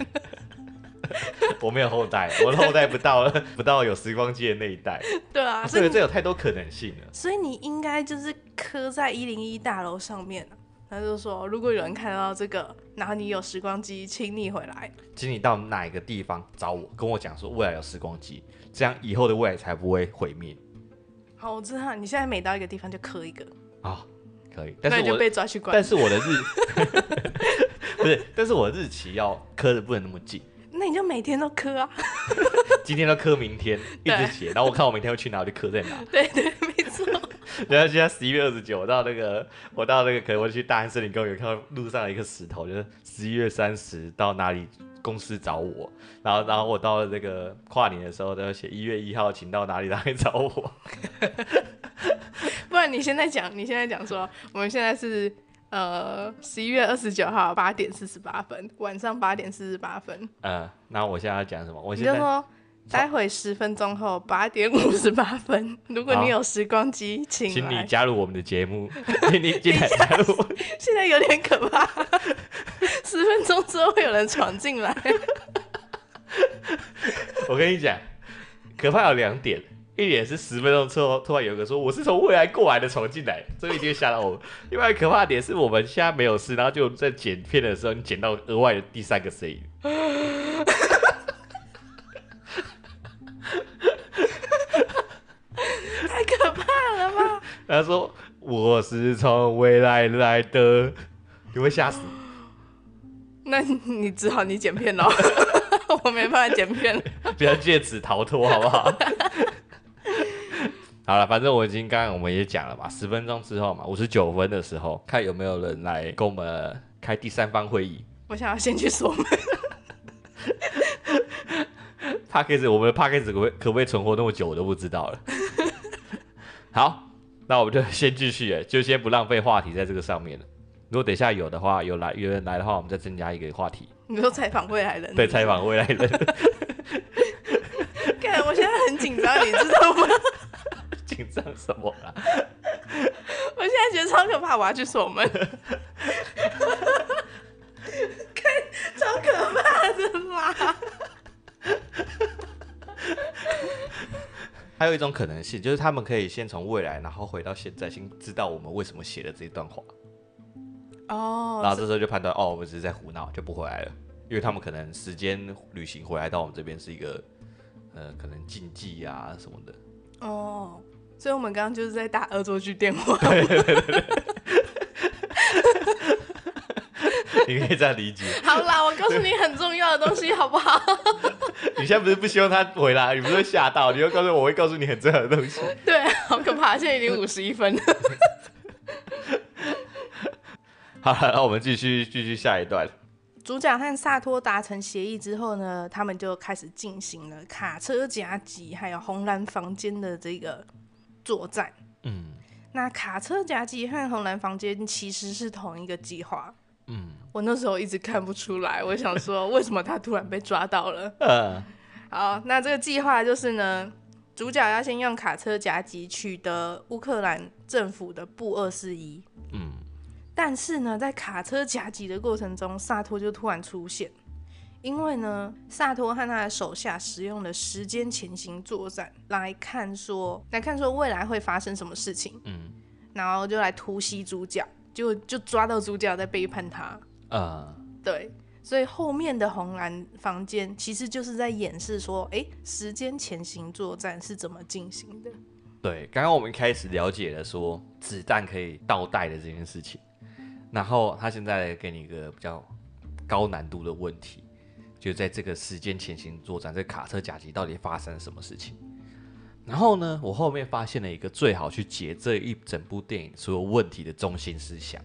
Speaker 1: <laughs>
Speaker 2: 我没有后代，我的后代不到不到有时光机的那一代。
Speaker 1: 对啊，
Speaker 2: 所以这有太多可能性了。
Speaker 1: 所以你应该就是刻在一零一大楼上面，他就说，如果有人看到这个，然后你有时光机，请你回来，
Speaker 2: 请你到哪一个地方找我，跟我讲说未来有时光机，这样以后的未来才不会毁灭。
Speaker 1: 好，我知道，你现在每到一个地方就磕一个
Speaker 2: 啊。哦可以，但是我
Speaker 1: 就被抓去关。
Speaker 2: 但是我的日 <laughs> 不是，但是我的日期要磕的不能那么近。
Speaker 1: 那你就每天都磕啊，<laughs>
Speaker 2: 今天都磕，明天一直写，然后我看我明天会去哪，我就刻在哪。<laughs>
Speaker 1: 对对，没错。<laughs>
Speaker 2: 然后现在十一月二十九，我到那个，我到那个，可能我去大安森林公园，看到路上有一个石头，就是十一月三十到哪里公司找我。然后，然后我到了这个跨年的时候，都要写一月一号，请到哪里哪里找我。
Speaker 1: 不然你现在讲，你现在讲说，我们现在是呃十一月二十九号八点四十八分，晚上八点四十八分。
Speaker 2: 呃，那我现在要讲什么？我现在
Speaker 1: 你就说，待会十分钟后八点五十八分，如果你有时光机，请
Speaker 2: 请你加入我们的节目，请 <laughs> 你进来加入。<laughs>
Speaker 1: 现在有点可怕，十分钟之后会有人闯进来。<laughs>
Speaker 2: 我跟你讲，可怕有两点。一点是十分钟之后，突然有个说我是从未来过来的闯进来，这个一定会吓到我们。另外可怕的点是我们现在没有事，然后就在剪片的时候，你剪到额外的第三个声音，
Speaker 1: 太可怕了吧？
Speaker 2: 他说我是从未来来的，你会吓死。<gasps>
Speaker 1: 那你只好你剪片喽，<laughs> 我没办法剪片，<laughs>
Speaker 2: 不要借此逃脱好不好？<laughs> 好了，反正我已经刚刚我们也讲了嘛，十分钟之后嘛，五十九分的时候，看有没有人来跟我们开第三方会议。
Speaker 1: 我想要先去锁门。<laughs>
Speaker 2: Podcast 我们的 Podcast 可不可以可不可以存活那么久，我都不知道了。<laughs> 好，那我们就先继续，哎，就先不浪费话题在这个上面了。如果等一下有的话，有来有人来的话，我们再增加一个话题。
Speaker 1: 你说采访未来人？
Speaker 2: 对，采访未来人。
Speaker 1: 紧张，你知道吗？<laughs>
Speaker 2: 紧张什么啦？
Speaker 1: 我现在觉得超可怕，我要去锁门。看，超可怕的啦！
Speaker 2: 还有一种可能性，就是他们可以先从未来，然后回到现在，先知道我们为什么写的这一段话。
Speaker 1: 哦。
Speaker 2: 然后这时候就判断，哦，我们只是在胡闹，就不回来了。因为他们可能时间旅行回来到我们这边是一个，呃，可能禁忌啊什么的。
Speaker 1: 哦。所以我们刚刚就是在打恶作剧电话。
Speaker 2: 对对对对 <laughs> 你可以这样理解。
Speaker 1: 好啦，我告诉你很重要的东西，好不好？<laughs>
Speaker 2: 你现在不是不希望他回来，你不是会吓到？你要告诉我，我会告诉你很重要的东西。<laughs>
Speaker 1: 对，好可怕！现在已经五十一分了。
Speaker 2: 好了，那我们继续继续下一段。
Speaker 1: 主角和萨托达成协议之后呢，他们就开始进行了卡车夹击还有红蓝房间的这个。作战，嗯，那卡车夹击和红蓝房间其实是同一个计划，嗯，我那时候一直看不出来，<laughs> 我想说为什么他突然被抓到了，嗯，好，那这个计划就是呢，主角要先用卡车夹击取得乌克兰政府的布二四一。嗯，但是呢，在卡车夹击的过程中，萨托就突然出现，因为呢，萨托和他的手下使用了时间前行作战来看说，来看说未来会发生什么事情。嗯，然后就来突袭主角，就就抓到主角在背叛他。啊，对。所以后面的红蓝房间其实就是在演示说，哎、欸，时间前行作战是怎么进行的？
Speaker 2: 对，刚刚我们开始了解了说子弹可以倒带的这件事情，然后他现在给你一个比较高难度的问题，就在这个时间前行作战，这卡车夹击到底发生了什么事情？然后呢，我后面发现了一个最好去解这一整部电影所有问题的中心思想，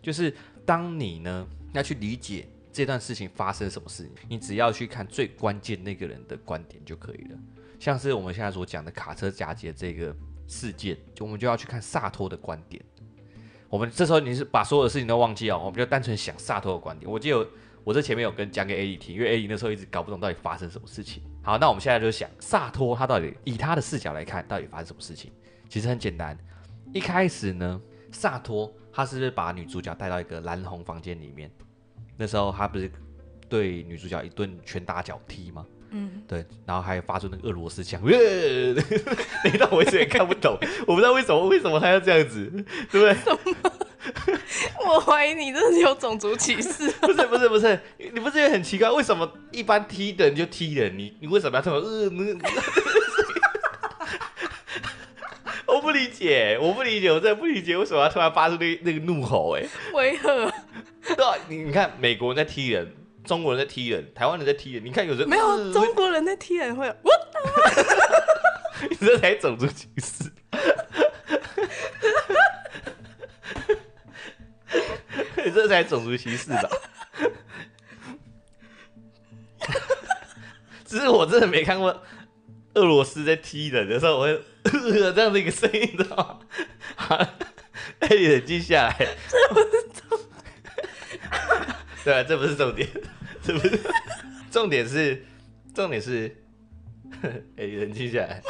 Speaker 2: 就是当你呢要去理解。这段事情发生什么事情？你只要去看最关键那个人的观点就可以了。像是我们现在所讲的卡车夹击这个事件，就我们就要去看萨托的观点。我们这时候你是把所有的事情都忘记哦，我们就单纯想萨托的观点。我记得我这前面有跟讲给 A 莉听，因为 A 莉那时候一直搞不懂到底发生什么事情。好，那我们现在就想萨托他到底以他的视角来看，到底发生什么事情？其实很简单，一开始呢，萨托他是不是把女主角带到一个蓝红房间里面？那时候他不是对女主角一顿拳打脚踢吗？嗯，对，然后还发出那个俄罗斯腔，<laughs> 你让我一直也看不懂，我不知道为什么为什么他要这样子，对不对？<laughs>
Speaker 1: 我怀疑你这是有种族歧视。<laughs>
Speaker 2: 不是不是不是，你不是也很奇怪？为什么一般踢的人就踢人？你你为什么要这么呃？我不理解，我不理解，我真的不理解，为什么要突然发出那那个怒吼？哎，
Speaker 1: 为何？
Speaker 2: 对啊，你你看，美国人在踢人，中国人在踢人，台湾人在踢人。你看有人
Speaker 1: 没有、呃、中国人在踢人会有，我 <laughs>
Speaker 2: 你这才种族歧视。<laughs> 你这才种族歧视吧？<laughs> 只是我真的没看过俄罗斯在踢人的时候，我会这样的一个声音，知道吗？好，哎，你冷静下来。对啊，这不是重点，这不是重点是重点是，哎，冷静下来。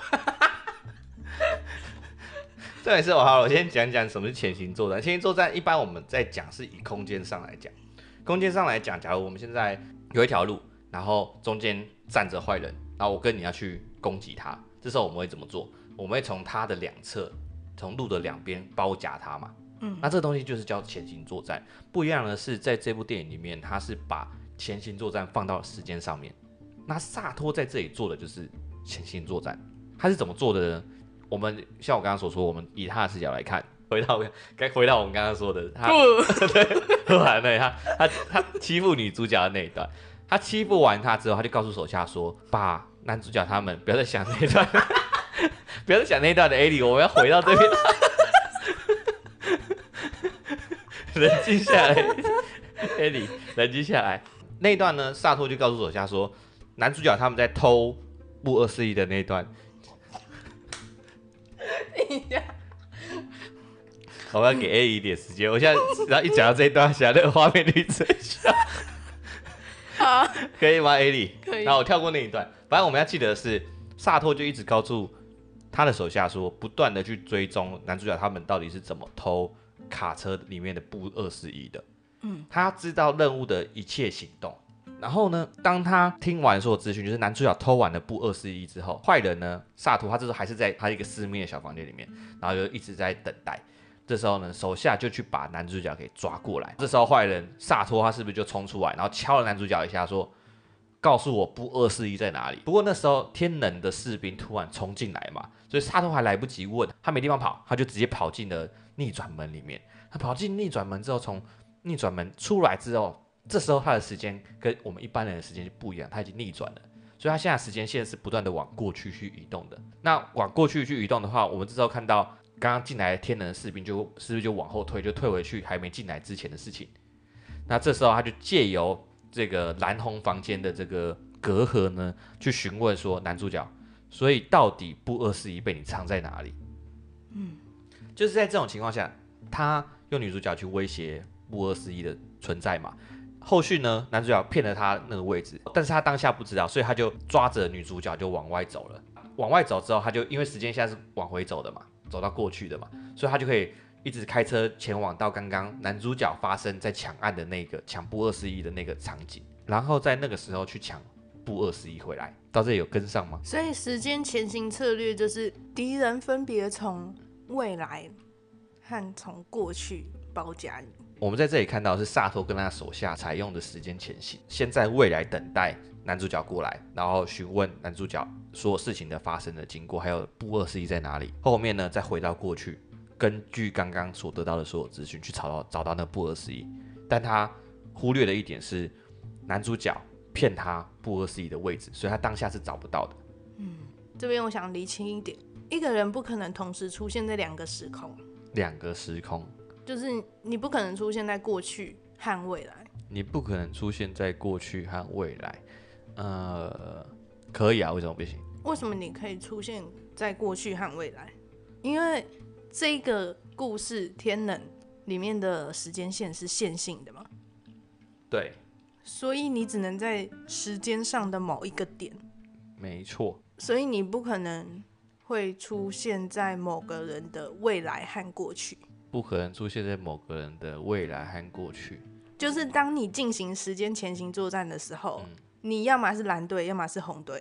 Speaker 2: 重点是我好，我先讲讲什么是潜行作战。潜行作战一般我们在讲是以空间上来讲，空间上来讲，假如我们现在有一条路，然后中间站着坏人，然后我跟你要去攻击他，这时候我们会怎么做？我们会从他的两侧，从路的两边包夹他嘛。那这个东西就是叫潜行作战。不一样的是，在这部电影里面，他是把潜行作战放到时间上面。那萨托在这里做的就是潜行作战，他是怎么做的呢？我们像我刚刚所说，我们以他的视角来看，回到该回到我们刚刚说的，他对，完了，他他他欺负女主角的那一段，他欺负完他之后，他就告诉手下说，把男主角他们不要再想那一段，<laughs> 不要再想那一段的艾莉，我们要回到这边。<laughs> 冷静下来，艾莉，冷静下来。那一段呢？萨托就告诉手下说，男主角他们在偷布二四一的那一段。<laughs> 我要给艾莉一点时间。我现在只要一讲到这一段，想那个画面绿色笑。好，可以吗？艾莉，可以。然后我跳过那一段。反正我们要记得的是，萨托就一直告诉他的手下说，不断的去追踪男主角他们到底是怎么偷。卡车里面的布二四一的，嗯，他知道任务的一切行动。然后呢，当他听完所有资讯，就是男主角偷完了布二四一之后，坏人呢，萨图他这时候还是在他一个私密的小房间里面，然后就一直在等待。这时候呢，手下就去把男主角给抓过来。这时候坏人萨托他是不是就冲出来，然后敲了男主角一下，说：“告诉我布二四一在哪里？”不过那时候天能的士兵突然冲进来嘛，所以萨托还来不及问，他没地方跑，他就直接跑进了。逆转门里面，他跑进逆转门之后，从逆转门出来之后，这时候他的时间跟我们一般人的时间就不一样，他已经逆转了，所以他现在时间线是不断的往过去去移动的。那往过去去移动的话，我们这时候看到刚刚进来天能的士兵就是不是就往后退，就退回去还没进来之前的事情。那这时候他就借由这个蓝红房间的这个隔阂呢，去询问说男主角，所以到底布二四一被你藏在哪里？嗯。就是在这种情况下，他用女主角去威胁布二四一的存在嘛。后续呢，男主角骗了他那个位置，但是他当下不知道，所以他就抓着女主角就往外走了。往外走之后，他就因为时间现在是往回走的嘛，走到过去的嘛，所以他就可以一直开车前往到刚刚男主角发生在抢案的那个抢布二十一的那个场景，然后在那个时候去抢布二十一回来。到这里有跟上吗？
Speaker 1: 所以时间前行策略就是敌人分别从未来和从过去包夹你。
Speaker 2: 我们在这里看到是萨托跟他手下采用的时间前行，先在未来等待男主角过来，然后询问男主角所有事情的发生的经过，还有布二十一在哪里。后面呢，再回到过去，根据刚刚所得到的所有资讯去找到找到那布二十一。但他忽略的一点是，男主角骗他布二十一的位置，所以他当下是找不到的。
Speaker 1: 嗯，这边我想厘清一点，一个人不可能同时出现在两个时空。
Speaker 2: 两个时空。
Speaker 1: 就是你不可能出现在过去和未来，
Speaker 2: 你不可能出现在过去和未来，呃，可以啊，为什么不行？
Speaker 1: 为什么你可以出现在过去和未来？因为这个故事《天冷》里面的时间线是线性的嘛？
Speaker 2: 对，
Speaker 1: 所以你只能在时间上的某一个点，
Speaker 2: 没错，
Speaker 1: 所以你不可能会出现在某个人的未来和过去。
Speaker 2: 不可能出现在某个人的未来和过去，
Speaker 1: 就是当你进行时间前行作战的时候，嗯、你要么是蓝队，要么是红队，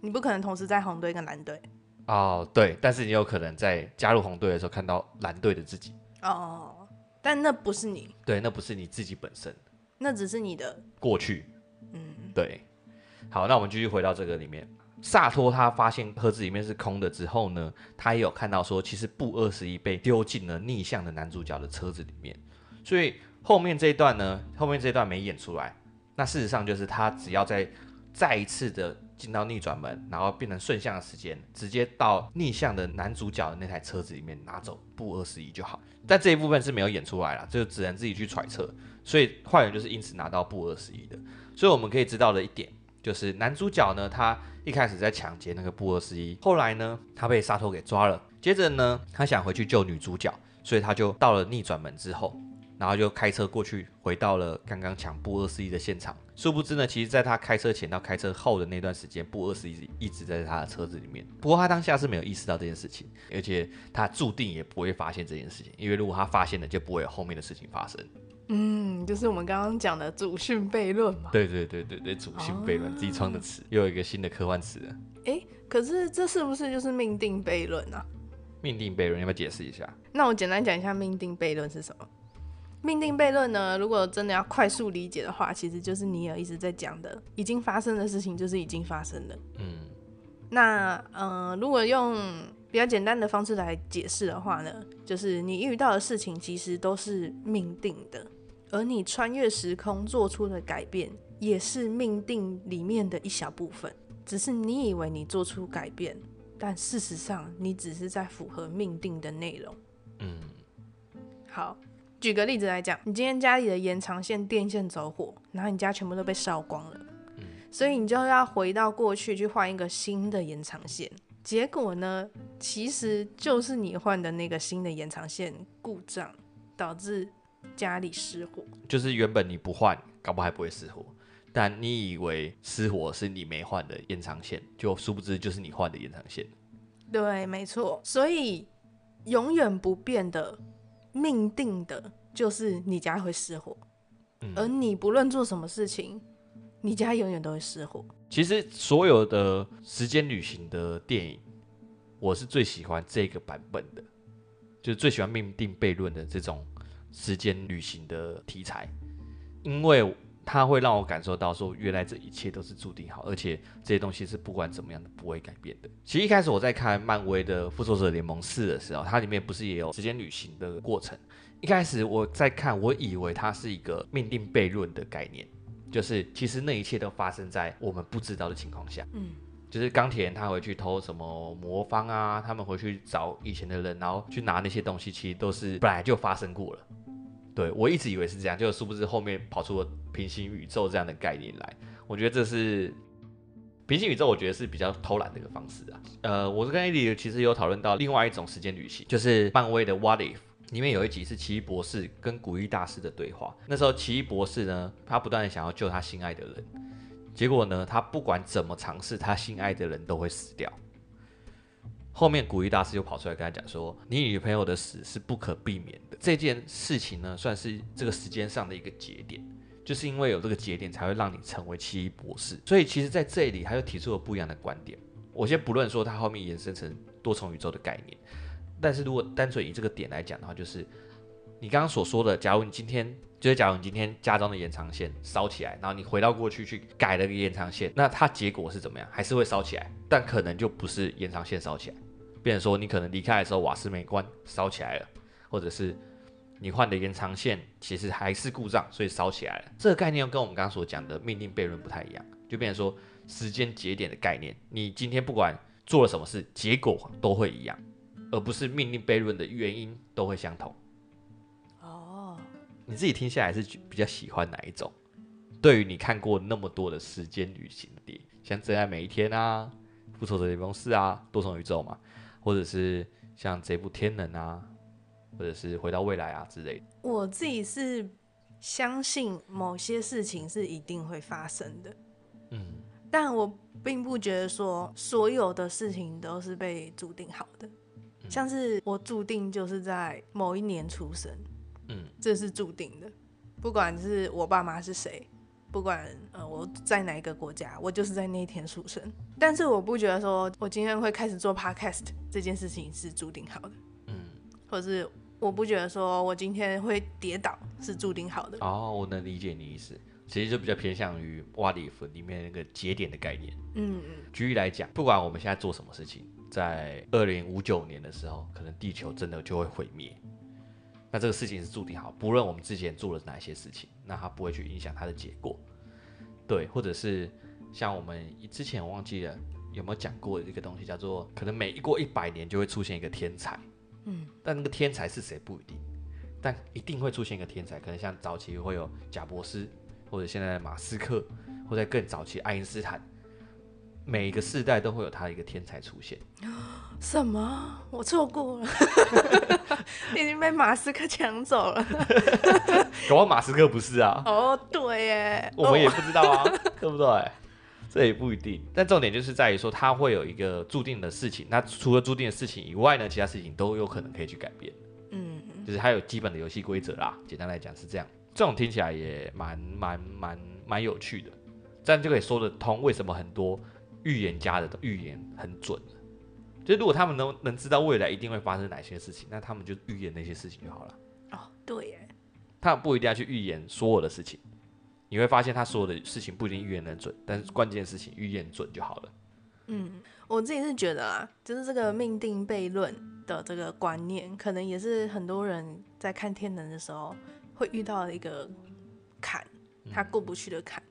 Speaker 1: 你不可能同时在红队跟蓝队。
Speaker 2: 哦，对，但是你有可能在加入红队的时候看到蓝队的自己。
Speaker 1: 哦，但那不是你。
Speaker 2: 对，那不是你自己本身，
Speaker 1: 那只是你的
Speaker 2: 过去。嗯，对。好，那我们继续回到这个里面。萨托他发现盒子里面是空的之后呢，他也有看到说，其实布二十一被丢进了逆向的男主角的车子里面。所以后面这一段呢，后面这一段没演出来。那事实上就是他只要再再一次的进到逆转门，然后变成顺向的时间，直接到逆向的男主角的那台车子里面拿走布二十一就好。但这一部分是没有演出来了，就只能自己去揣测。所以坏人就是因此拿到布二十一的。所以我们可以知道的一点。就是男主角呢，他一开始在抢劫那个布二十一，后来呢，他被沙头给抓了。接着呢，他想回去救女主角，所以他就到了逆转门之后，然后就开车过去，回到了刚刚抢布二十一的现场。殊不知呢，其实在他开车前到开车后的那段时间，布二十一一直在他的车子里面。不过他当下是没有意识到这件事情，而且他注定也不会发现这件事情，因为如果他发现了，就不会有后面的事情发生。
Speaker 1: 嗯，就是我们刚刚讲的祖训悖论嘛。
Speaker 2: 对对对对对，祖训悖论，哦、自己创的词，又有一个新的科幻词了。
Speaker 1: 哎，可是这是不是就是命定悖论啊？
Speaker 2: 命定悖论要不要解释一下？
Speaker 1: 那我简单讲一下命定悖论是什么。命定悖论呢，如果真的要快速理解的话，其实就是尼尔一直在讲的，已经发生的事情就是已经发生了。嗯。那呃，如果用比较简单的方式来解释的话呢，就是你遇到的事情其实都是命定的。而你穿越时空做出的改变，也是命定里面的一小部分。只是你以为你做出改变，但事实上你只是在符合命定的内容。嗯，好，举个例子来讲，你今天家里的延长线电线走火，然后你家全部都被烧光了。嗯，所以你就要回到过去去换一个新的延长线。结果呢，其实就是你换的那个新的延长线故障，导致。家里失火，
Speaker 2: 就是原本你不换，搞不好还不会失火。但你以为失火是你没换的延长线，就殊不知就是你换的延长线。
Speaker 1: 对，没错。所以永远不变的命定的就是你家会失火，嗯、而你不论做什么事情，你家永远都会失火。
Speaker 2: 其实所有的时间旅行的电影，我是最喜欢这个版本的，就是最喜欢命定悖论的这种。时间旅行的题材，因为它会让我感受到说，原来这一切都是注定好，而且这些东西是不管怎么样都不会改变的。其实一开始我在看漫威的《复仇者联盟四》的时候，它里面不是也有时间旅行的过程？一开始我在看，我以为它是一个命定悖论的概念，就是其实那一切都发生在我们不知道的情况下。嗯。就是钢铁人他回去偷什么魔方啊，他们回去找以前的人，然后去拿那些东西，其实都是本来就发生过了。对，我一直以为是这样，就殊不知后面跑出了平行宇宙这样的概念来。我觉得这是平行宇宙，我觉得是比较偷懒的一个方式啊。呃，我是跟艾迪其实有讨论到另外一种时间旅行，就是漫威的 What If 里面有一集是奇异博士跟古一大师的对话。那时候奇异博士呢，他不断的想要救他心爱的人。结果呢，他不管怎么尝试，他心爱的人都会死掉。后面古一大师又跑出来跟他讲说，你女朋友的死是不可避免的。这件事情呢，算是这个时间上的一个节点，就是因为有这个节点，才会让你成为奇异博士。所以其实在这里，他又提出了不一样的观点。我先不论说他后面延伸成多重宇宙的概念，但是如果单纯以这个点来讲的话，就是你刚刚所说的，假如你今天就是假如你今天家中的延长线烧起来，然后你回到过去去改了个延长线，那它结果是怎么样？还是会烧起来，但可能就不是延长线烧起来。变成说，你可能离开的时候瓦斯没关，烧起来了，或者是你换的延长线其实还是故障，所以烧起来了。这个概念又跟我们刚刚所讲的命令悖论不太一样，就变成说时间节点的概念，你今天不管做了什么事，结果都会一样，而不是命令悖论的原因都会相同。哦，你自己听下来是比较喜欢哪一种？对于你看过那么多的时间旅行的电影，像《真爱每一天》啊，《复仇者联盟四》啊，多重宇宙嘛。或者是像这部《天能》啊，或者是《回到未来》啊之类的。
Speaker 1: 我自己是相信某些事情是一定会发生的，嗯，但我并不觉得说所有的事情都是被注定好的。嗯，像是我注定就是在某一年出生，嗯，这是注定的，不管是我爸妈是谁。不管呃我在哪一个国家，我就是在那一天出生。但是我不觉得说我今天会开始做 podcast 这件事情是注定好的，嗯，或者是我不觉得说我今天会跌倒是注定好的。
Speaker 2: 哦，我能理解你意思，其实就比较偏向于 What If 里面那个节点的概念。嗯嗯。举例来讲，不管我们现在做什么事情，在二零五九年的时候，可能地球真的就会毁灭。那这个事情是注定好，不论我们之前做了哪些事情，那它不会去影响它的结果。对，或者是像我们之前我忘记了有没有讲过一个东西，叫做可能每一过一百年就会出现一个天才。嗯，但那个天才是谁不一定，但一定会出现一个天才，可能像早期会有贾伯斯，或者现在的马斯克，或者更早期爱因斯坦。每一个世代都会有他的一个天才出现。<gasps>
Speaker 1: 什么？我错过了，<laughs> 已经被马斯克抢走了。<laughs>
Speaker 2: 搞不好马斯克不是啊？
Speaker 1: 哦，对耶，
Speaker 2: 我们也不知道啊，<laughs> 对不对？这也不一定。但重点就是在于说，他会有一个注定的事情。那除了注定的事情以外呢，其他事情都有可能可以去改变。嗯，就是他有基本的游戏规则啦。简单来讲是这样。这种听起来也蛮蛮蛮蛮有趣的，这样就可以说得通为什么很多。预言家的预言很准，就是如果他们能能知道未来一定会发生哪些事情，那他们就预言那些事情就好了。
Speaker 1: 哦，对耶，
Speaker 2: 他不一定要去预言所有的事情，你会发现他所有的事情不一定预言能准，但是关键事情预言准就好了。
Speaker 1: 嗯，我自己是觉得啊，就是这个命定悖论的这个观念，可能也是很多人在看天能的时候会遇到的一个坎，他过不去的坎。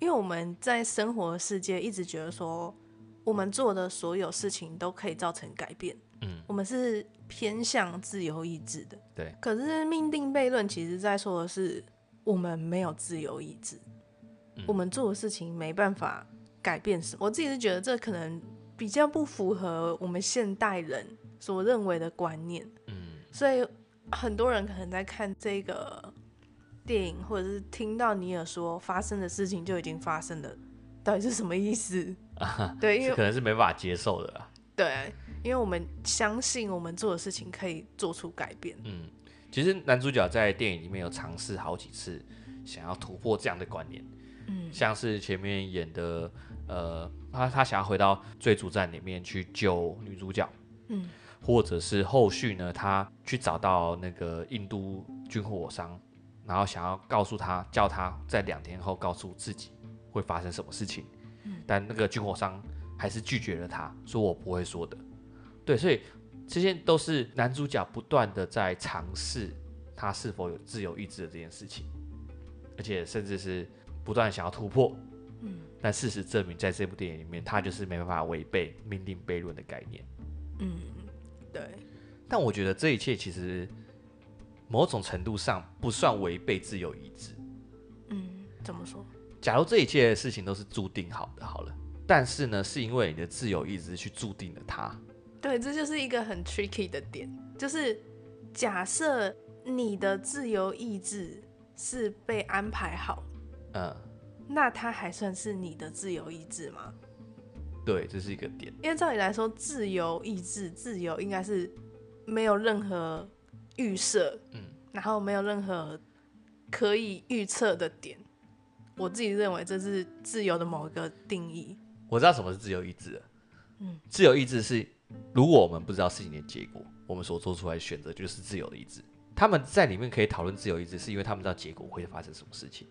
Speaker 1: 因为我们在生活的世界一直觉得说，我们做的所有事情都可以造成改变。嗯，我们是偏向自由意志的。
Speaker 2: 对。
Speaker 1: 可是命定悖论其实在说的是，我们没有自由意志，嗯，我们做的事情没办法改变什么。我自己是觉得这可能比较不符合我们现代人所认为的观念。嗯。所以很多人可能在看这个。电影或者是听到尼尔说发生的事情就已经发生了，到底是什么意思？<laughs>
Speaker 2: 啊、对，因为可能是没办法接受的。
Speaker 1: 对，因为我们相信我们做的事情可以做出改变。
Speaker 2: 嗯，其实男主角在电影里面有尝试好几次想要突破这样的观念。嗯，像是前面演的，呃，他他想要回到追逐战里面去救女主角。嗯，或者是后续呢，他去找到那个印度军火商。然后想要告诉他，叫他在两天后告诉自己会发生什么事情，嗯，但那个军火商还是拒绝了他，说我不会说的。对，所以这些都是男主角不断的在尝试他是否有自由意志的这件事情，而且甚至是不断想要突破，嗯，但事实证明，在这部电影里面，他就是没办法违背命定悖论的概念，
Speaker 1: 嗯，对。
Speaker 2: 但我觉得这一切其实。某种程度上不算违背自由意志。
Speaker 1: 嗯，怎么说？
Speaker 2: 假如这一切的事情都是注定好的，好了，但是呢，是因为你的自由意志去注定了它。
Speaker 1: 对，这就是一个很 tricky 的点，就是假设你的自由意志是被安排好，嗯，那它还算是你的自由意志吗？
Speaker 2: 对，这是一个点。
Speaker 1: 因为照理来说，自由意志、自由应该是没有任何预设，嗯，然后没有任何可以预测的点。我自己认为这是自由的某一个定义。
Speaker 2: 我知道什么是自由意志了，嗯，自由意志是如果我们不知道事情的结果，我们所做出来的选择就是自由的意志。他们在里面可以讨论自由意志，是因为他们知道结果会发生什么事情，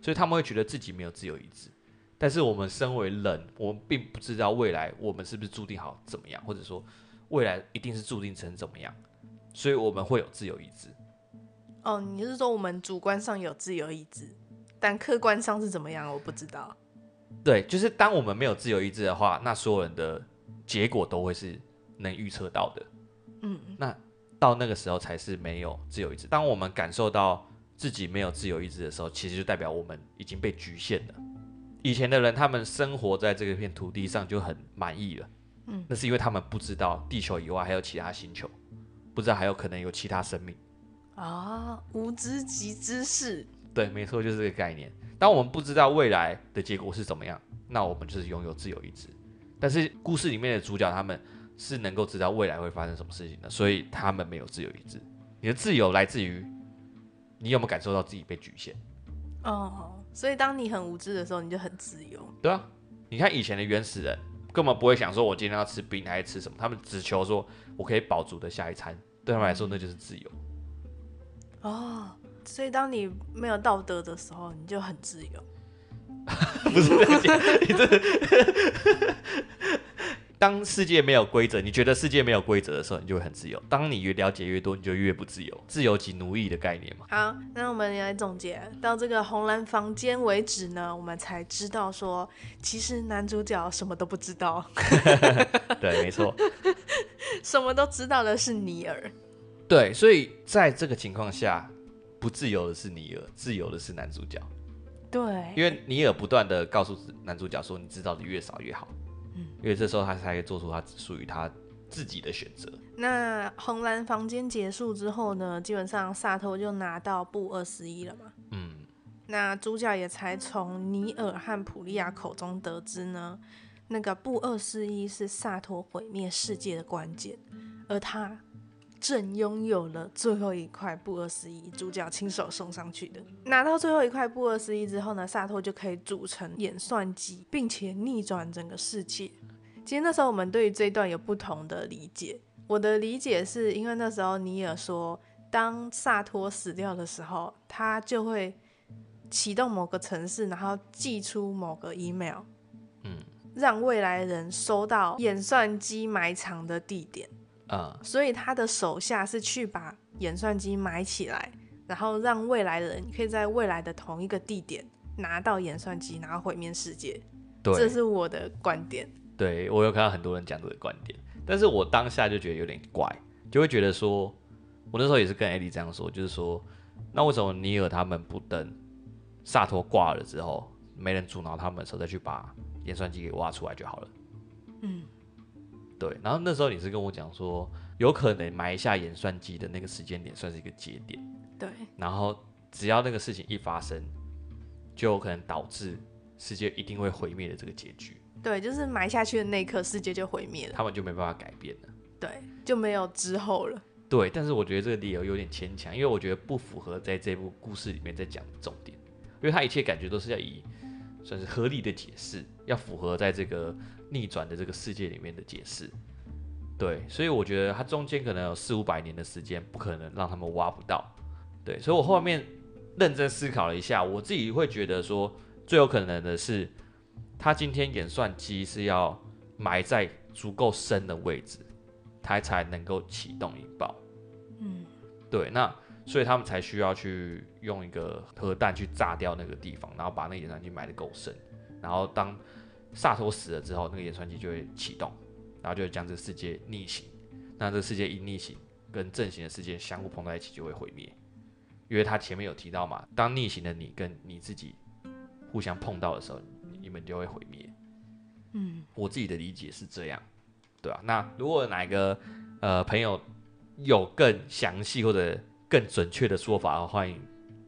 Speaker 2: 所以他们会觉得自己没有自由意志。但是我们身为人，我们并不知道未来我们是不是注定好怎么样，或者说未来一定是注定成怎么样，所以我们会有自由意志。
Speaker 1: 哦，你是说我们主观上有自由意志，但客观上是怎么样？我不知道。
Speaker 2: 对，就是当我们没有自由意志的话，那所有人的结果都会是能预测到的。嗯，那到那个时候才是没有自由意志。当我们感受到自己没有自由意志的时候，其实就代表我们已经被局限了。以前的人，他们生活在这个片土地上就很满意了。嗯，那是因为他们不知道地球以外还有其他星球，不知道还有可能有其他生命。
Speaker 1: 啊，无知即知识。
Speaker 2: 对，没错，就是这个概念。当我们不知道未来的结果是怎么样，那我们就是拥有自由意志。但是故事里面的主角他们是能够知道未来会发生什么事情的，所以他们没有自由意志。你的自由来自于你有没有感受到自己被局限。
Speaker 1: 哦。所以，当你很无知的时候，你就很自由。
Speaker 2: 对啊，你看以前的原始人根本不会想说，我今天要吃冰还是吃什么，他们只求说我可以饱足的下一餐，对他们来说那就是自由。
Speaker 1: 哦，所以当你没有道德的时候，你就很自由。<laughs>
Speaker 2: 不是你这。<laughs> 当世界没有规则，你觉得世界没有规则的时候，你就会很自由。当你越了解越多，你就越不自由。自由即奴役的概念嘛。
Speaker 1: 好，那我们来总结到这个红蓝房间为止呢，我们才知道说，其实男主角什么都不知道。<laughs>
Speaker 2: 对，没错，<laughs>
Speaker 1: 什么都知道的是尼尔。
Speaker 2: 对，所以在这个情况下，不自由的是尼尔，自由的是男主角。
Speaker 1: 对，
Speaker 2: 因为尼尔不断的告诉男主角说，你知道的越少越好。因为这时候他才可以做出他属于他自己的选择。
Speaker 1: 那红蓝房间结束之后呢，基本上萨托就拿到布二十一了嘛。嗯。那主角也才从尼尔和普利亚口中得知呢，那个布二十一是萨托毁灭世界的关键，而他。正拥有了最后一块布二十一，主角亲手送上去的。拿到最后一块布二十一之后呢，萨托就可以组成演算机，并且逆转整个世界。其实那时候我们对于这一段有不同的理解。我的理解是因为那时候尼尔说，当萨托死掉的时候，他就会启动某个城市，然后寄出某个 email，嗯，让未来人收到演算机埋藏的地点。Uh, 所以他的手下是去把演算机埋起来，然后让未来的人可以在未来的同一个地点拿到演算机，然后毁灭世界。对，这是我的观点。
Speaker 2: 对，我有看到很多人讲这个观点，但是我当下就觉得有点怪，就会觉得说，我那时候也是跟艾迪这样说，就是说，那为什么尼尔他们不等萨托挂了之后，没人阻挠他们的时候再去把演算机给挖出来就好了？嗯。对，然后那时候你是跟我讲说，有可能埋下演算机的那个时间点算是一个节点。
Speaker 1: 对，
Speaker 2: 然后只要那个事情一发生，就有可能导致世界一定会毁灭的这个结局。
Speaker 1: 对，就是埋下去的那一刻，世界就毁灭了，
Speaker 2: 他们就没办法改变了。
Speaker 1: 对，就没有之后了。
Speaker 2: 对，但是我觉得这个理由有点牵强，因为我觉得不符合在这部故事里面在讲的重点，因为他一切感觉都是要以算是合理的解释，要符合在这个。逆转的这个世界里面的解释，对，所以我觉得它中间可能有四五百年的时间，不可能让他们挖不到，对，所以我后面认真思考了一下，我自己会觉得说，最有可能的是，他今天演算机是要埋在足够深的位置，它才能够启动引爆，嗯，对，那所以他们才需要去用一个核弹去炸掉那个地方，然后把那个演算机埋得够深，然后当。萨托死了之后，那个演算机就会启动，然后就会将这个世界逆行。那这个世界一逆行，跟正行的世界相互碰在一起，就会毁灭。因为他前面有提到嘛，当逆行的你跟你自己互相碰到的时候，你们就会毁灭。嗯，我自己的理解是这样，对吧？那如果哪一个呃朋友有更详细或者更准确的说法，欢迎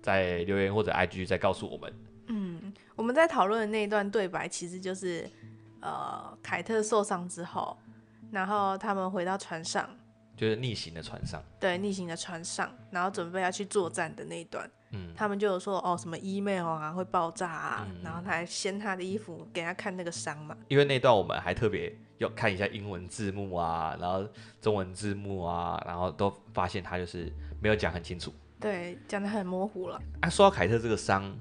Speaker 2: 在留言或者 IG 再告诉我们。
Speaker 1: 我们在讨论的那一段对白，其实就是，呃凯特受伤之后，然后他们回到船上，
Speaker 2: 就是逆行的船上，
Speaker 1: 对，逆行的船上，然后准备要去作战的那一段。
Speaker 2: 嗯，
Speaker 1: 他们就有说哦，什么 email 啊会爆炸啊，嗯、然后他还掀他的衣服给他看那个伤嘛。
Speaker 2: 因为那段我们还特别要看一下英文字幕啊，然后中文字幕啊，然后都发现他就是没有讲很清楚。
Speaker 1: 对，讲的很模糊了。
Speaker 2: 啊，说到凯特这个伤，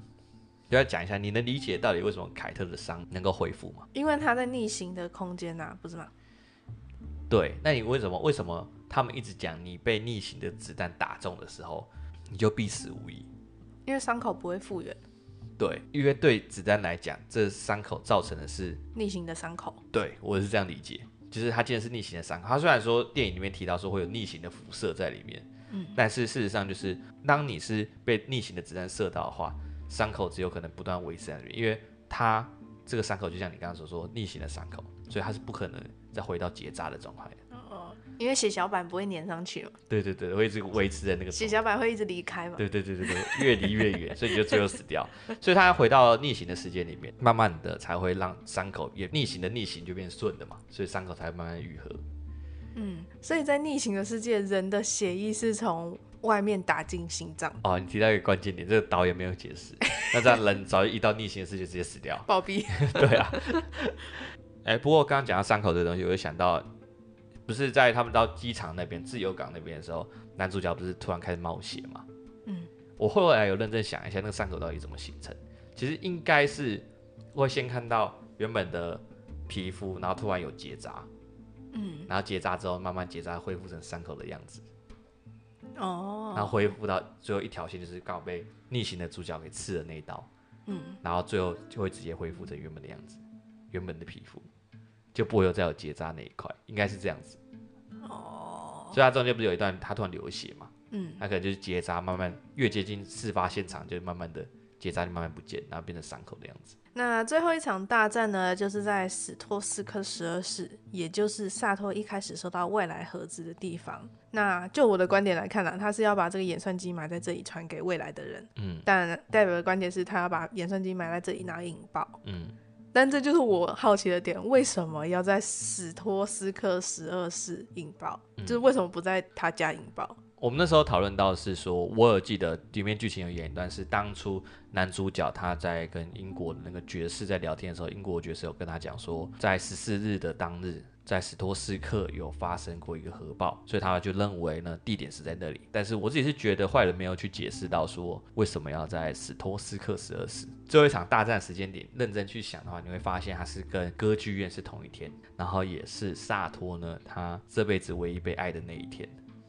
Speaker 2: 就要讲一下，你能理解到底为什么凯特的伤能够恢复吗？
Speaker 1: 因为他在逆行的空间呐、啊，不是吗？
Speaker 2: 对，那你为什么为什么他们一直讲你被逆行的子弹打中的时候，你就必死无疑？
Speaker 1: 因为伤口不会复原，
Speaker 2: 对，因为对子弹来讲，这伤口造成的是
Speaker 1: 逆行的伤口。
Speaker 2: 对，我是这样理解，就是他既然是逆行的伤口，他虽然说电影里面提到说会有逆行的辐射在里面，嗯，但是事实上就是当你是被逆行的子弹射到的话，伤口只有可能不断维持在那边，因为它这个伤口就像你刚刚所说逆行的伤口，所以它是不可能再回到结扎的状态。
Speaker 1: 哦因为血小板不会粘上去嘛，
Speaker 2: 对对对，会一直维持在那个
Speaker 1: 血小板会一直离开嘛，
Speaker 2: 对对对对对，越离越远，所以你就最后死掉。<laughs> 所以它回到逆行的世界里面，慢慢的才会让伤口也逆行的逆行就变顺的嘛，所以伤口才会慢慢愈合。
Speaker 1: 嗯，所以在逆行的世界，人的血液是从外面打进心脏。
Speaker 2: 哦，你提到一个关键点，这个导演没有解释，<laughs> 那这样人早就一到逆行的事就直接死掉，
Speaker 1: 暴毙。<laughs>
Speaker 2: 对啊。<laughs> 哎，不过刚刚讲到伤口这个东西，我就想到。不是在他们到机场那边、自由港那边的时候，男主角不是突然开始冒血吗？嗯，我后来有认真想一下，那个伤口到底怎么形成？其实应该是会先看到原本的皮肤，然后突然有结扎，嗯，然后结扎之后慢慢结扎，恢复成伤口的样子。哦，然后恢复到最后一条线，就是刚好被逆行的主角给刺了那一刀，嗯，然后最后就会直接恢复成原本的样子，原本的皮肤。就不会有再有结扎那一块，应该是这样子。哦，所以他中间不是有一段他突然流血嘛？嗯，他可能就是结扎，慢慢越接近事发现场，就慢慢的结扎就慢慢不见，然后变成伤口的样子。
Speaker 1: 那最后一场大战呢，就是在史托斯克十二世，也就是萨托一开始收到未来盒子的地方。那就我的观点来看呢、啊，他是要把这个演算机埋在这里，传给未来的人。嗯，但代表的观点是他要把演算机埋在这里，然后引爆。嗯。但这就是我好奇的点，为什么要在史托斯克十二世引爆？嗯、就是为什么不在他家引爆？
Speaker 2: 我们那时候讨论到的是说，我有记得里面剧情有演一段，是当初男主角他在跟英国的那个爵士在聊天的时候，英国爵士有跟他讲说，在十四日的当日。在史托斯克有发生过一个核爆，所以他就认为呢，地点是在那里。但是我自己是觉得坏人没有去解释到说为什么要在史托斯克十二世最后一场大战时间点。认真去想的话，你会发现它是跟歌剧院是同一天，然后也是萨托呢他这辈子唯一被爱的那一天。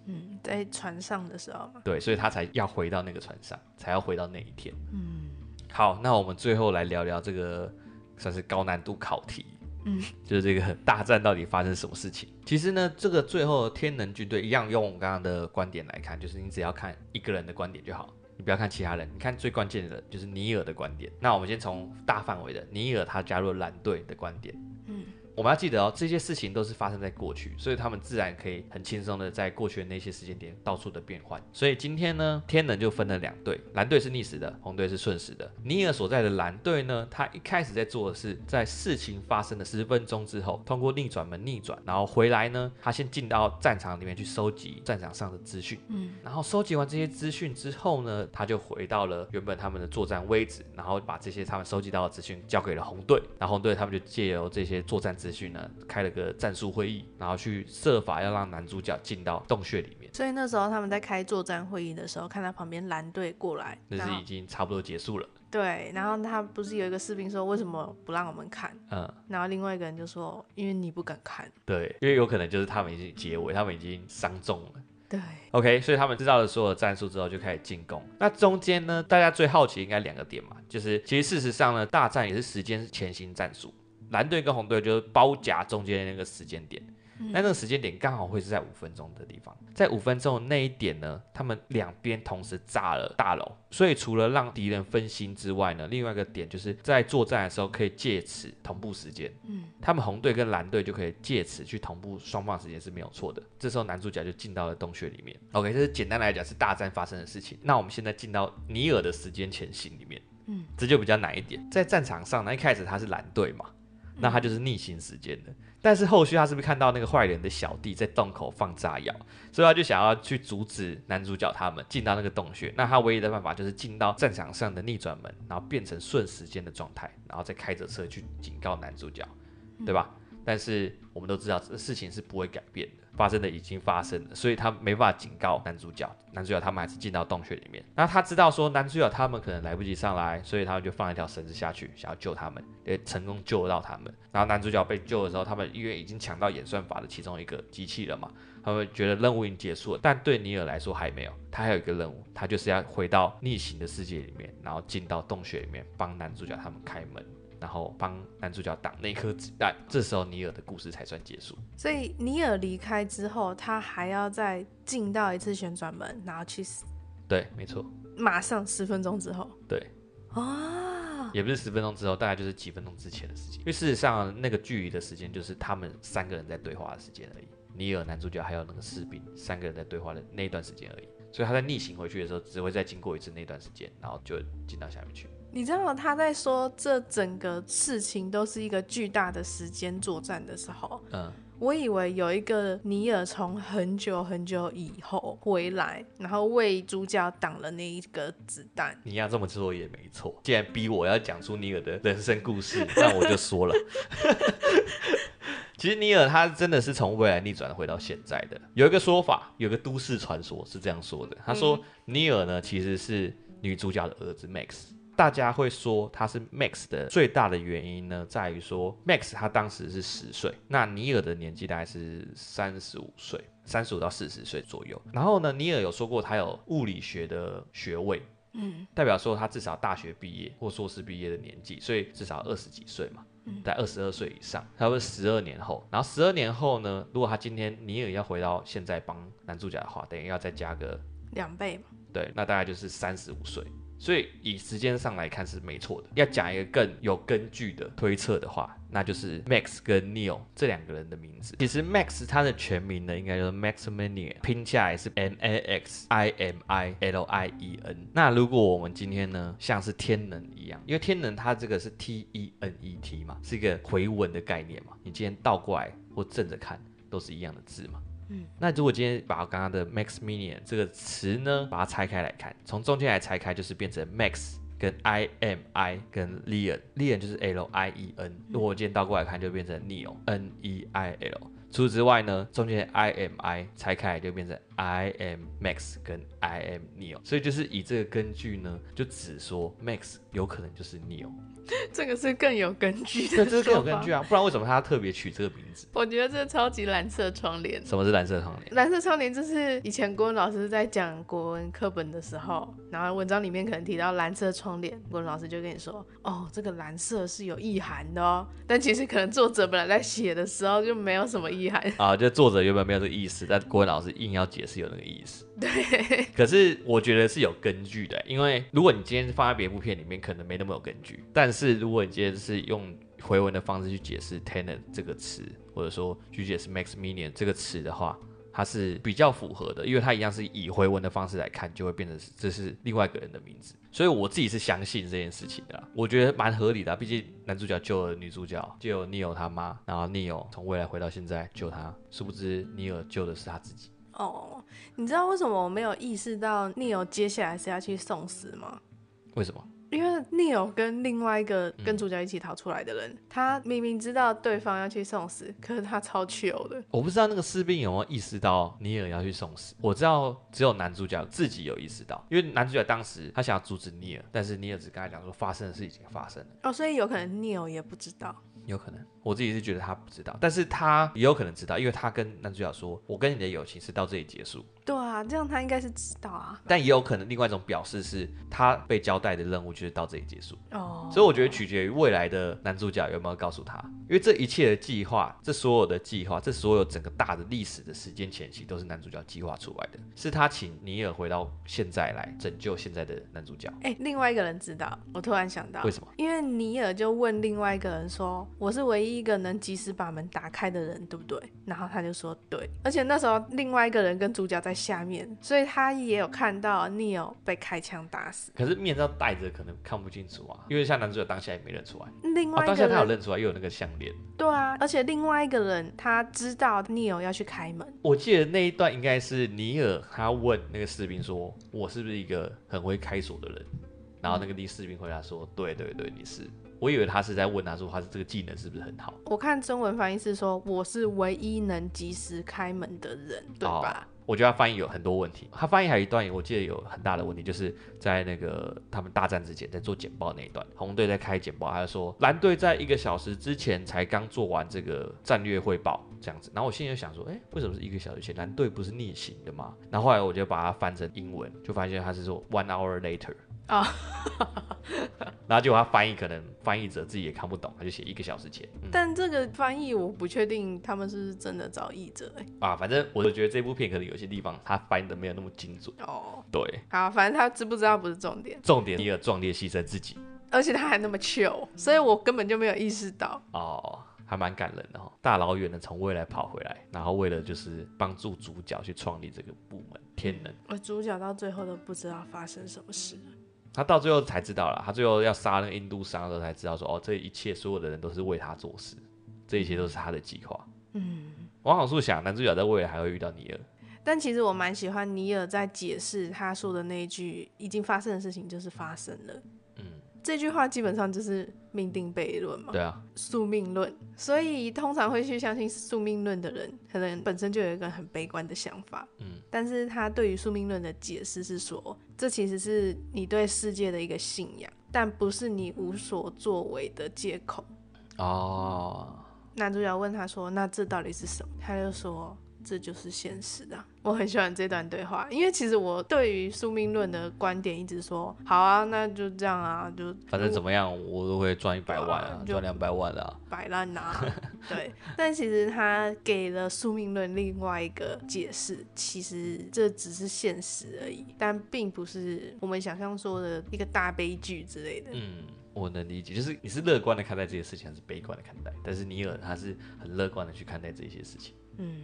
Speaker 1: 嗯，在船上的时候嘛。
Speaker 2: 对，所以他才要回到那个船上，才要回到那一天。嗯，好，那我们最后来聊聊这个算是高难度考题。嗯，就是这个大战到底发生什么事情？其实呢，这个最后天能军队一样用我们刚刚的观点来看，就是你只要看一个人的观点就好，你不要看其他人，你看最关键的就是尼尔的观点。那我们先从大范围的尼尔他加入蓝队的观点。嗯。我们要记得哦，这些事情都是发生在过去，所以他们自然可以很轻松的在过去的那些时间点到处的变换。所以今天呢，天能就分了两队，蓝队是逆时的，红队是顺时的。尼尔所在的蓝队呢，他一开始在做的是，在事情发生的十分钟之后，通过逆转门逆转，然后回来呢，他先进到战场里面去收集战场上的资讯，嗯，然后收集完这些资讯之后呢，他就回到了原本他们的作战位置，然后把这些他们收集到的资讯交给了红队，然后红队他们就借由这些作战资讯呢，开了个战术会议，然后去设法要让男主角进到洞穴里面。
Speaker 1: 所以那时候他们在开作战会议的时候，看到旁边蓝队过来，
Speaker 2: 那是已经差不多结束了。
Speaker 1: 对，然后他不是有一个士兵说，为什么不让我们看？嗯，然后另外一个人就说，因为你不敢看。
Speaker 2: 对，因为有可能就是他们已经结尾，他们已经伤重了。
Speaker 1: 对
Speaker 2: ，OK，所以他们知道了所有的战术之后，就开始进攻。那中间呢，大家最好奇应该两个点嘛，就是其实事实上呢，大战也是时间前行战术。蓝队跟红队就是包夹中间的那个时间点，那、嗯、那个时间点刚好会是在五分钟的地方，在五分钟那一点呢，他们两边同时炸了大楼，所以除了让敌人分心之外呢，另外一个点就是在作战的时候可以借此同步时间，嗯，他们红队跟蓝队就可以借此去同步双方时间是没有错的。这时候男主角就进到了洞穴里面。OK，这是简单来讲是大战发生的事情。那我们现在进到尼尔的时间前行里面，嗯，这就比较难一点。在战场上呢，一开始他是蓝队嘛。那他就是逆行时间的。但是后续他是不是看到那个坏人的小弟在洞口放炸药，所以他就想要去阻止男主角他们进到那个洞穴。那他唯一的办法就是进到战场上的逆转门，然后变成顺时间的状态，然后再开着车去警告男主角，对吧？但是我们都知道这事情是不会改变的。发生的已经发生了，所以他没办法警告男主角。男主角他们还是进到洞穴里面。那他知道说男主角他们可能来不及上来，所以他们就放一条绳子下去，想要救他们，也成功救到他们。然后男主角被救的时候，他们因为已经抢到演算法的其中一个机器了嘛，他们觉得任务已经结束了。但对尼尔来说还没有，他还有一个任务，他就是要回到逆行的世界里面，然后进到洞穴里面帮男主角他们开门。然后帮男主角挡那颗子弹，这时候尼尔的故事才算结束。
Speaker 1: 所以尼尔离开之后，他还要再进到一次旋转门，然后去死。
Speaker 2: 对，没错。
Speaker 1: 马上十分钟之后。
Speaker 2: 对。
Speaker 1: 啊。
Speaker 2: 也不是十分钟之后，大概就是几分钟之前的事情。因为事实上，那个距离的时间就是他们三个人在对话的时间而已。尼尔、男主角还有那个士兵三个人在对话的那段时间而已。所以他在逆行回去的时候，只会再经过一次那段时间，然后就进到下面去。
Speaker 1: 你知道他在说这整个事情都是一个巨大的时间作战的时候，嗯，我以为有一个尼尔从很久很久以后回来，然后为主角挡了那一个子弹。
Speaker 2: 你要这么说也没错。既然逼我要讲出尼尔的人生故事，那我就说了。<laughs> 其实尼尔他真的是从未来逆转回到现在的。有一个说法，有个都市传说是这样说的，他说尼尔呢其实是女主角的儿子 Max。大家会说他是 Max 的最大的原因呢，在于说 Max 他当时是十岁，那尼尔的年纪大概是三十五岁，三十五到四十岁左右。然后呢，尼尔有说过他有物理学的学位，嗯，代表说他至少大学毕业或硕士毕业的年纪，所以至少二十几岁嘛，在二十二岁以上。他会十二年后，然后十二年后呢，如果他今天尼尔要回到现在帮男主角的话，等于要再加个
Speaker 1: 两倍嘛，
Speaker 2: 对，那大概就是三十五岁。所以以时间上来看是没错的。要讲一个更有根据的推测的话，那就是 Max 跟 Neil 这两个人的名字。其实 Max 他的全名呢，应该就是 Maximilian，拼下来是 M A X I M I L I E N。那如果我们今天呢，像是天能一样，因为天能它这个是 T E N E T 嘛，是一个回文的概念嘛，你今天倒过来或正着看都是一样的字嘛。嗯，那如果今天把刚刚的 Maximilian 这个词呢，把它拆开来看，从中间来拆开，就是变成 Max 跟 I M I 跟 Leon，Leon 就是 L I E N。如果我今天倒过来看，就变成 Neo N E I L。除此之外呢，中间 I M I 拆开来就变成 I am Max 跟 I am Neo。所以就是以这个根据呢，就只说 Max 有可能就是 Neo。
Speaker 1: 这个是更有根据的，
Speaker 2: 对，这是更有根据啊，不然为什么他特别取这个名字？
Speaker 1: 我觉得这超级蓝色窗帘。
Speaker 2: 什么是蓝色窗帘？
Speaker 1: 蓝色窗帘就是以前国文老师在讲国文课本的时候，然后文章里面可能提到蓝色窗帘，国文老师就跟你说，哦，这个蓝色是有意涵的哦。但其实可能作者本来在写的时候就没有什么意涵
Speaker 2: 啊，就作者原本没有这个意思，但国文老师硬要解释有那个意思。<laughs>
Speaker 1: 对。
Speaker 2: 可是我觉得是有根据的，因为如果你今天放在别部片里面，可能没那么有根据，但是。如果你今天是用回文的方式去解释 tenant 这个词，或者说去解释 Maximilian 这个词的话，它是比较符合的，因为它一样是以回文的方式来看，就会变成这是另外一个人的名字。所以我自己是相信这件事情的，我觉得蛮合理的啊。毕竟男主角救了女主角，救 Neo 他妈，然后 Neo 从未来回到现在救他，殊不知 Neo 救的是他自己。
Speaker 1: 哦，你知道为什么我没有意识到 Neo 接下来是要去送死吗？
Speaker 2: 为什么？
Speaker 1: 因为 Neo 跟另外一个跟主角一起逃出来的人，嗯、他明明知道对方要去送死，可是他超糗的。
Speaker 2: 我不知道那个士兵有没有意识到尼尔要去送死。我知道只有男主角自己有意识到，因为男主角当时他想要阻止尼尔，但是尼尔只跟他讲说发生的事已经发生了。
Speaker 1: 哦，所以有可能 Neo 也不知道。
Speaker 2: 有可能，我自己是觉得他不知道，但是他也有可能知道，因为他跟男主角说：“我跟你的友情是到这里结束。”
Speaker 1: 对啊，这样他应该是知道啊。
Speaker 2: 但也有可能另外一种表示是他被交代的任务就是到这里结束。哦，所以我觉得取决于未来的男主角有没有告诉他，因为这一切的计划，这所有的计划，这所有整个大的历史的时间前期都是男主角计划出来的，是他请尼尔回到现在来拯救现在的男主角。
Speaker 1: 哎，另外一个人知道，我突然想到，
Speaker 2: 为什么？
Speaker 1: 因为尼尔就问另外一个人说：“我是唯一一个能及时把门打开的人，对不对？”然后他就说：“对。”而且那时候另外一个人跟主角在下面，所以他也有看到 Neil 被开枪打死。
Speaker 2: 可是面罩戴着，可能看不清楚啊，因为像男主角当下也没认出来。
Speaker 1: 另外一个人、
Speaker 2: 哦、当下他有认出来，又有那个项链。
Speaker 1: 对啊，而且另外一个人他知道 Neil 要去开门。
Speaker 2: 我记得那一段应该是尼尔他问那个士兵说：“我是不是一个很会开锁的人？”然后那个第士兵回答说：“对对对，你是。”我以为他是在问他说他是这个技能是不是很好？
Speaker 1: 我看中文翻译是说我是唯一能及时开门的人，对吧？
Speaker 2: 我觉得他翻译有很多问题。他翻译还有一段，我记得有很大的问题，就是在那个他们大战之前在做简报那一段，红队在开简报，他就说蓝队在一个小时之前才刚做完这个战略汇报，这样子。然后我心里就想说，哎，为什么是一个小时前？蓝队不是逆行的吗？然后后来我就把它翻成英文，就发现他是说 one hour later。啊，<laughs> 然后结果他翻译，可能翻译者自己也看不懂，他就写一个小时前。
Speaker 1: 嗯、但这个翻译我不确定他们是不是真的找译者哎。
Speaker 2: 啊，反正我就觉得这部片可能有些地方他翻译的没有那么精准。哦，对。
Speaker 1: 好，反正他知不知道不是重点，
Speaker 2: 重点一个壮烈牺牲自己，
Speaker 1: 而且他还那么糗，所以我根本就没有意识到。
Speaker 2: 哦，还蛮感人的哦，大老远的从未来跑回来，然后为了就是帮助主角去创立这个部门天能。
Speaker 1: 而主角到最后都不知道发生什么事。
Speaker 2: 他到最后才知道了，他最后要杀那个印度商的时候才知道说，哦，这一切所有的人都是为他做事，这一切都是他的计划。嗯，往好处想，男主角在未来还会遇到尼尔。
Speaker 1: 但其实我蛮喜欢尼尔在解释他说的那一句，已经发生的事情就是发生了。这句话基本上就是命定悖论嘛，
Speaker 2: 对啊，
Speaker 1: 宿命论。所以通常会去相信宿命论的人，可能本身就有一个很悲观的想法。嗯，但是他对于宿命论的解释是说，这其实是你对世界的一个信仰，但不是你无所作为的借口。哦，男主角问他说：“那这到底是什么？”他就说。这就是现实的，我很喜欢这段对话，因为其实我对于宿命论的观点一直说，好啊，那就这样啊，就
Speaker 2: 反正怎么样，我都会赚一百万啊，赚两百万啊，
Speaker 1: 摆烂呐，对。但其实他给了宿命论另外一个解释，其实这只是现实而已，但并不是我们想象说的一个大悲剧之类的。
Speaker 2: 嗯，我能理解，就是你是乐观的看待这些事情，还是悲观的看待？但是尼尔他是很乐观的去看待这些事情。嗯。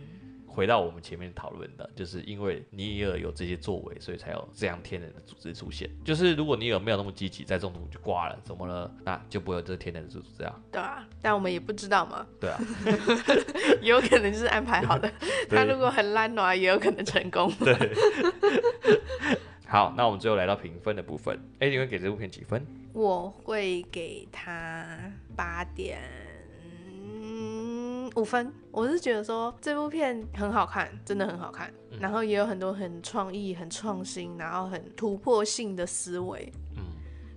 Speaker 2: 回到我们前面讨论的，就是因为尼尔有这些作为，所以才有这样天然的组织出现。就是如果尼尔没有那么积极，在中途就挂了，怎么了？那就不会有这天然的组织这样。
Speaker 1: 对啊，但我们也不知道嘛。
Speaker 2: 对啊，<laughs>
Speaker 1: 有可能就是安排好的。他如果很烂的话，也有可能成功。
Speaker 2: 对。<laughs> 好，那我们最后来到评分的部分。哎，你会给这部片几分？
Speaker 1: 我会给他八点。五分，我是觉得说这部片很好看，真的很好看，嗯、然后也有很多很创意、很创新，然后很突破性的思维。嗯，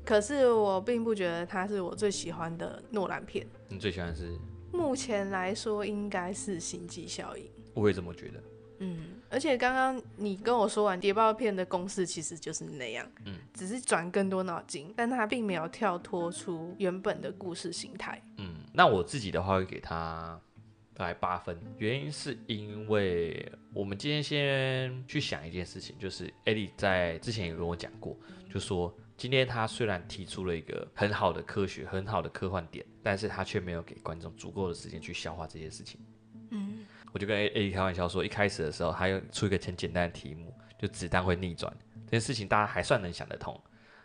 Speaker 1: 可是我并不觉得它是我最喜欢的诺兰片。
Speaker 2: 你最喜欢的是？
Speaker 1: 目前来说应该是《星际效应》。
Speaker 2: 我也这么觉得。
Speaker 1: 嗯，而且刚刚你跟我说完谍报片的公式其实就是那样，嗯，只是转更多脑筋，但它并没有跳脱出原本的故事形态。嗯，
Speaker 2: 那我自己的话会给他。大概八分，原因是因为我们今天先去想一件事情，就是艾莉在之前也跟我讲过，就说今天他虽然提出了一个很好的科学、很好的科幻点，但是他却没有给观众足够的时间去消化这些事情。嗯，我就跟艾莉开玩笑说，一开始的时候他又出一个很简单的题目，就子弹会逆转这件事情，大家还算能想得通，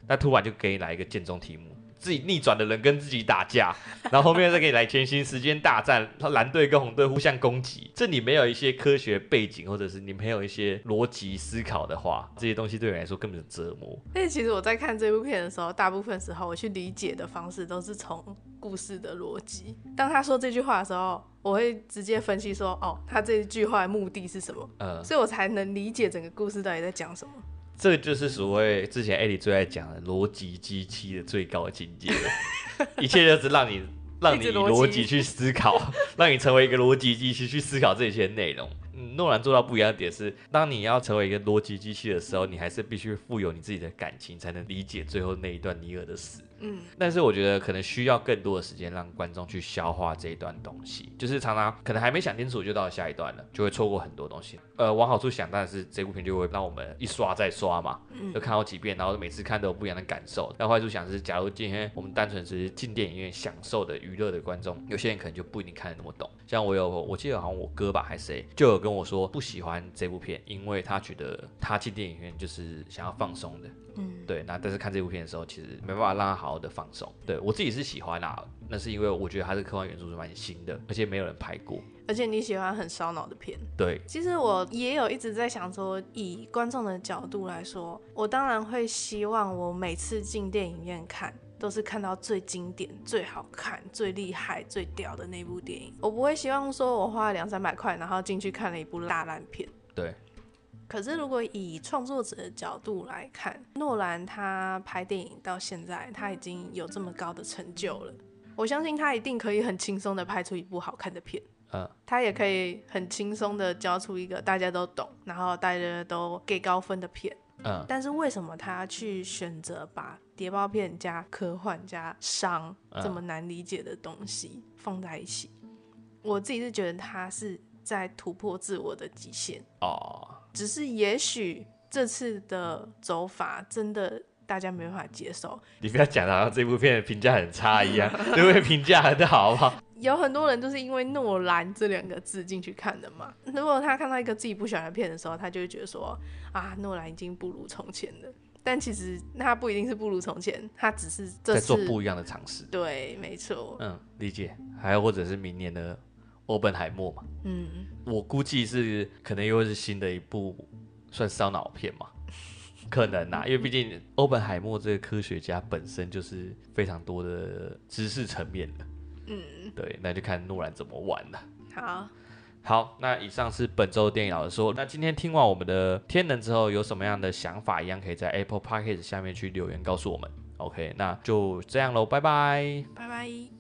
Speaker 2: 但突然就给你来一个建中题目。自己逆转的人跟自己打架，<laughs> 然后后面再给你来全新时间大战，蓝队跟红队互相攻击。这里没有一些科学背景，或者是你没有一些逻辑思考的话，这些东西对你来说根本是折磨。
Speaker 1: 但其实我在看这部片的时候，大部分时候我去理解的方式都是从故事的逻辑。当他说这句话的时候，我会直接分析说，哦，他这句话的目的是什么？嗯，所以我才能理解整个故事到底在讲什么。
Speaker 2: 这就是所谓之前艾莉最爱讲的逻辑机器的最高境界了，<laughs> 一切就是让你让你以逻辑去思考，<laughs> 让你成为一个逻辑机器去思考这些内容。嗯，诺兰做到不一样的点是，当你要成为一个逻辑机器的时候，你还是必须富有你自己的感情，才能理解最后那一段尼尔的死。
Speaker 1: 嗯，
Speaker 2: 但是我觉得可能需要更多的时间让观众去消化这一段东西，就是常常可能还没想清楚就到下一段了，就会错过很多东西。呃，往好处想，当然是这部片就会让我们一刷再刷嘛，嗯，就看好几遍，然后每次看都有不一样的感受。但坏处想是，假如今天我们单纯只是进电影院享受的娱乐的观众，有些人可能就不一定看得那么懂。像我有，我记得好像我哥吧还是谁，就有跟我说不喜欢这部片，因为他觉得他进电影院就是想要放松的。嗯，对，那但是看这部片的时候，其实没办法让他好好的放松。对，我自己是喜欢啦，那是因为我觉得它是科幻元素是蛮新的，而且没有人拍过。
Speaker 1: 而且你喜欢很烧脑的片。
Speaker 2: 对，
Speaker 1: 其实我也有一直在想说，以观众的角度来说，我当然会希望我每次进电影院看，都是看到最经典、最好看、最厉害、最屌的那部电影。我不会希望说我花了两三百块，然后进去看了一部大烂片。
Speaker 2: 对。
Speaker 1: 可是，如果以创作者的角度来看，诺兰他拍电影到现在，他已经有这么高的成就了。我相信他一定可以很轻松的拍出一部好看的片。嗯，他也可以很轻松的交出一个大家都懂，然后大家都给高分的片。嗯，但是为什么他去选择把谍报片加科幻加商这么难理解的东西放在一起？我自己是觉得他是在突破自我的极限。哦。只是也许这次的走法真的大家没办法接受。
Speaker 2: 你不要讲的好像这部片的评价很差一样，<laughs> 这部片评价很好，好不好？
Speaker 1: 有很多人都是因为诺兰这两个字进去看的嘛。如果他看到一个自己不喜欢的片的时候，他就会觉得说啊，诺兰已经不如从前了。但其实他不一定是不如从前，他只是这
Speaker 2: 在做不一样的尝试。
Speaker 1: 对，没错。
Speaker 2: 嗯，理解。还有或者是明年的。欧本海默嘛，嗯，我估计是可能又是新的一部算烧脑片嘛，<laughs> 可能啊，<laughs> 因为毕竟欧本海默这个科学家本身就是非常多的知识层面的，嗯，对，那就看诺兰怎么玩了。
Speaker 1: 好，
Speaker 2: 好，那以上是本周电影老师说，那今天听完我们的天能之后，有什么样的想法，一样可以在 Apple Podcast 下面去留言告诉我们。OK，那就这样喽，拜拜，
Speaker 1: 拜拜。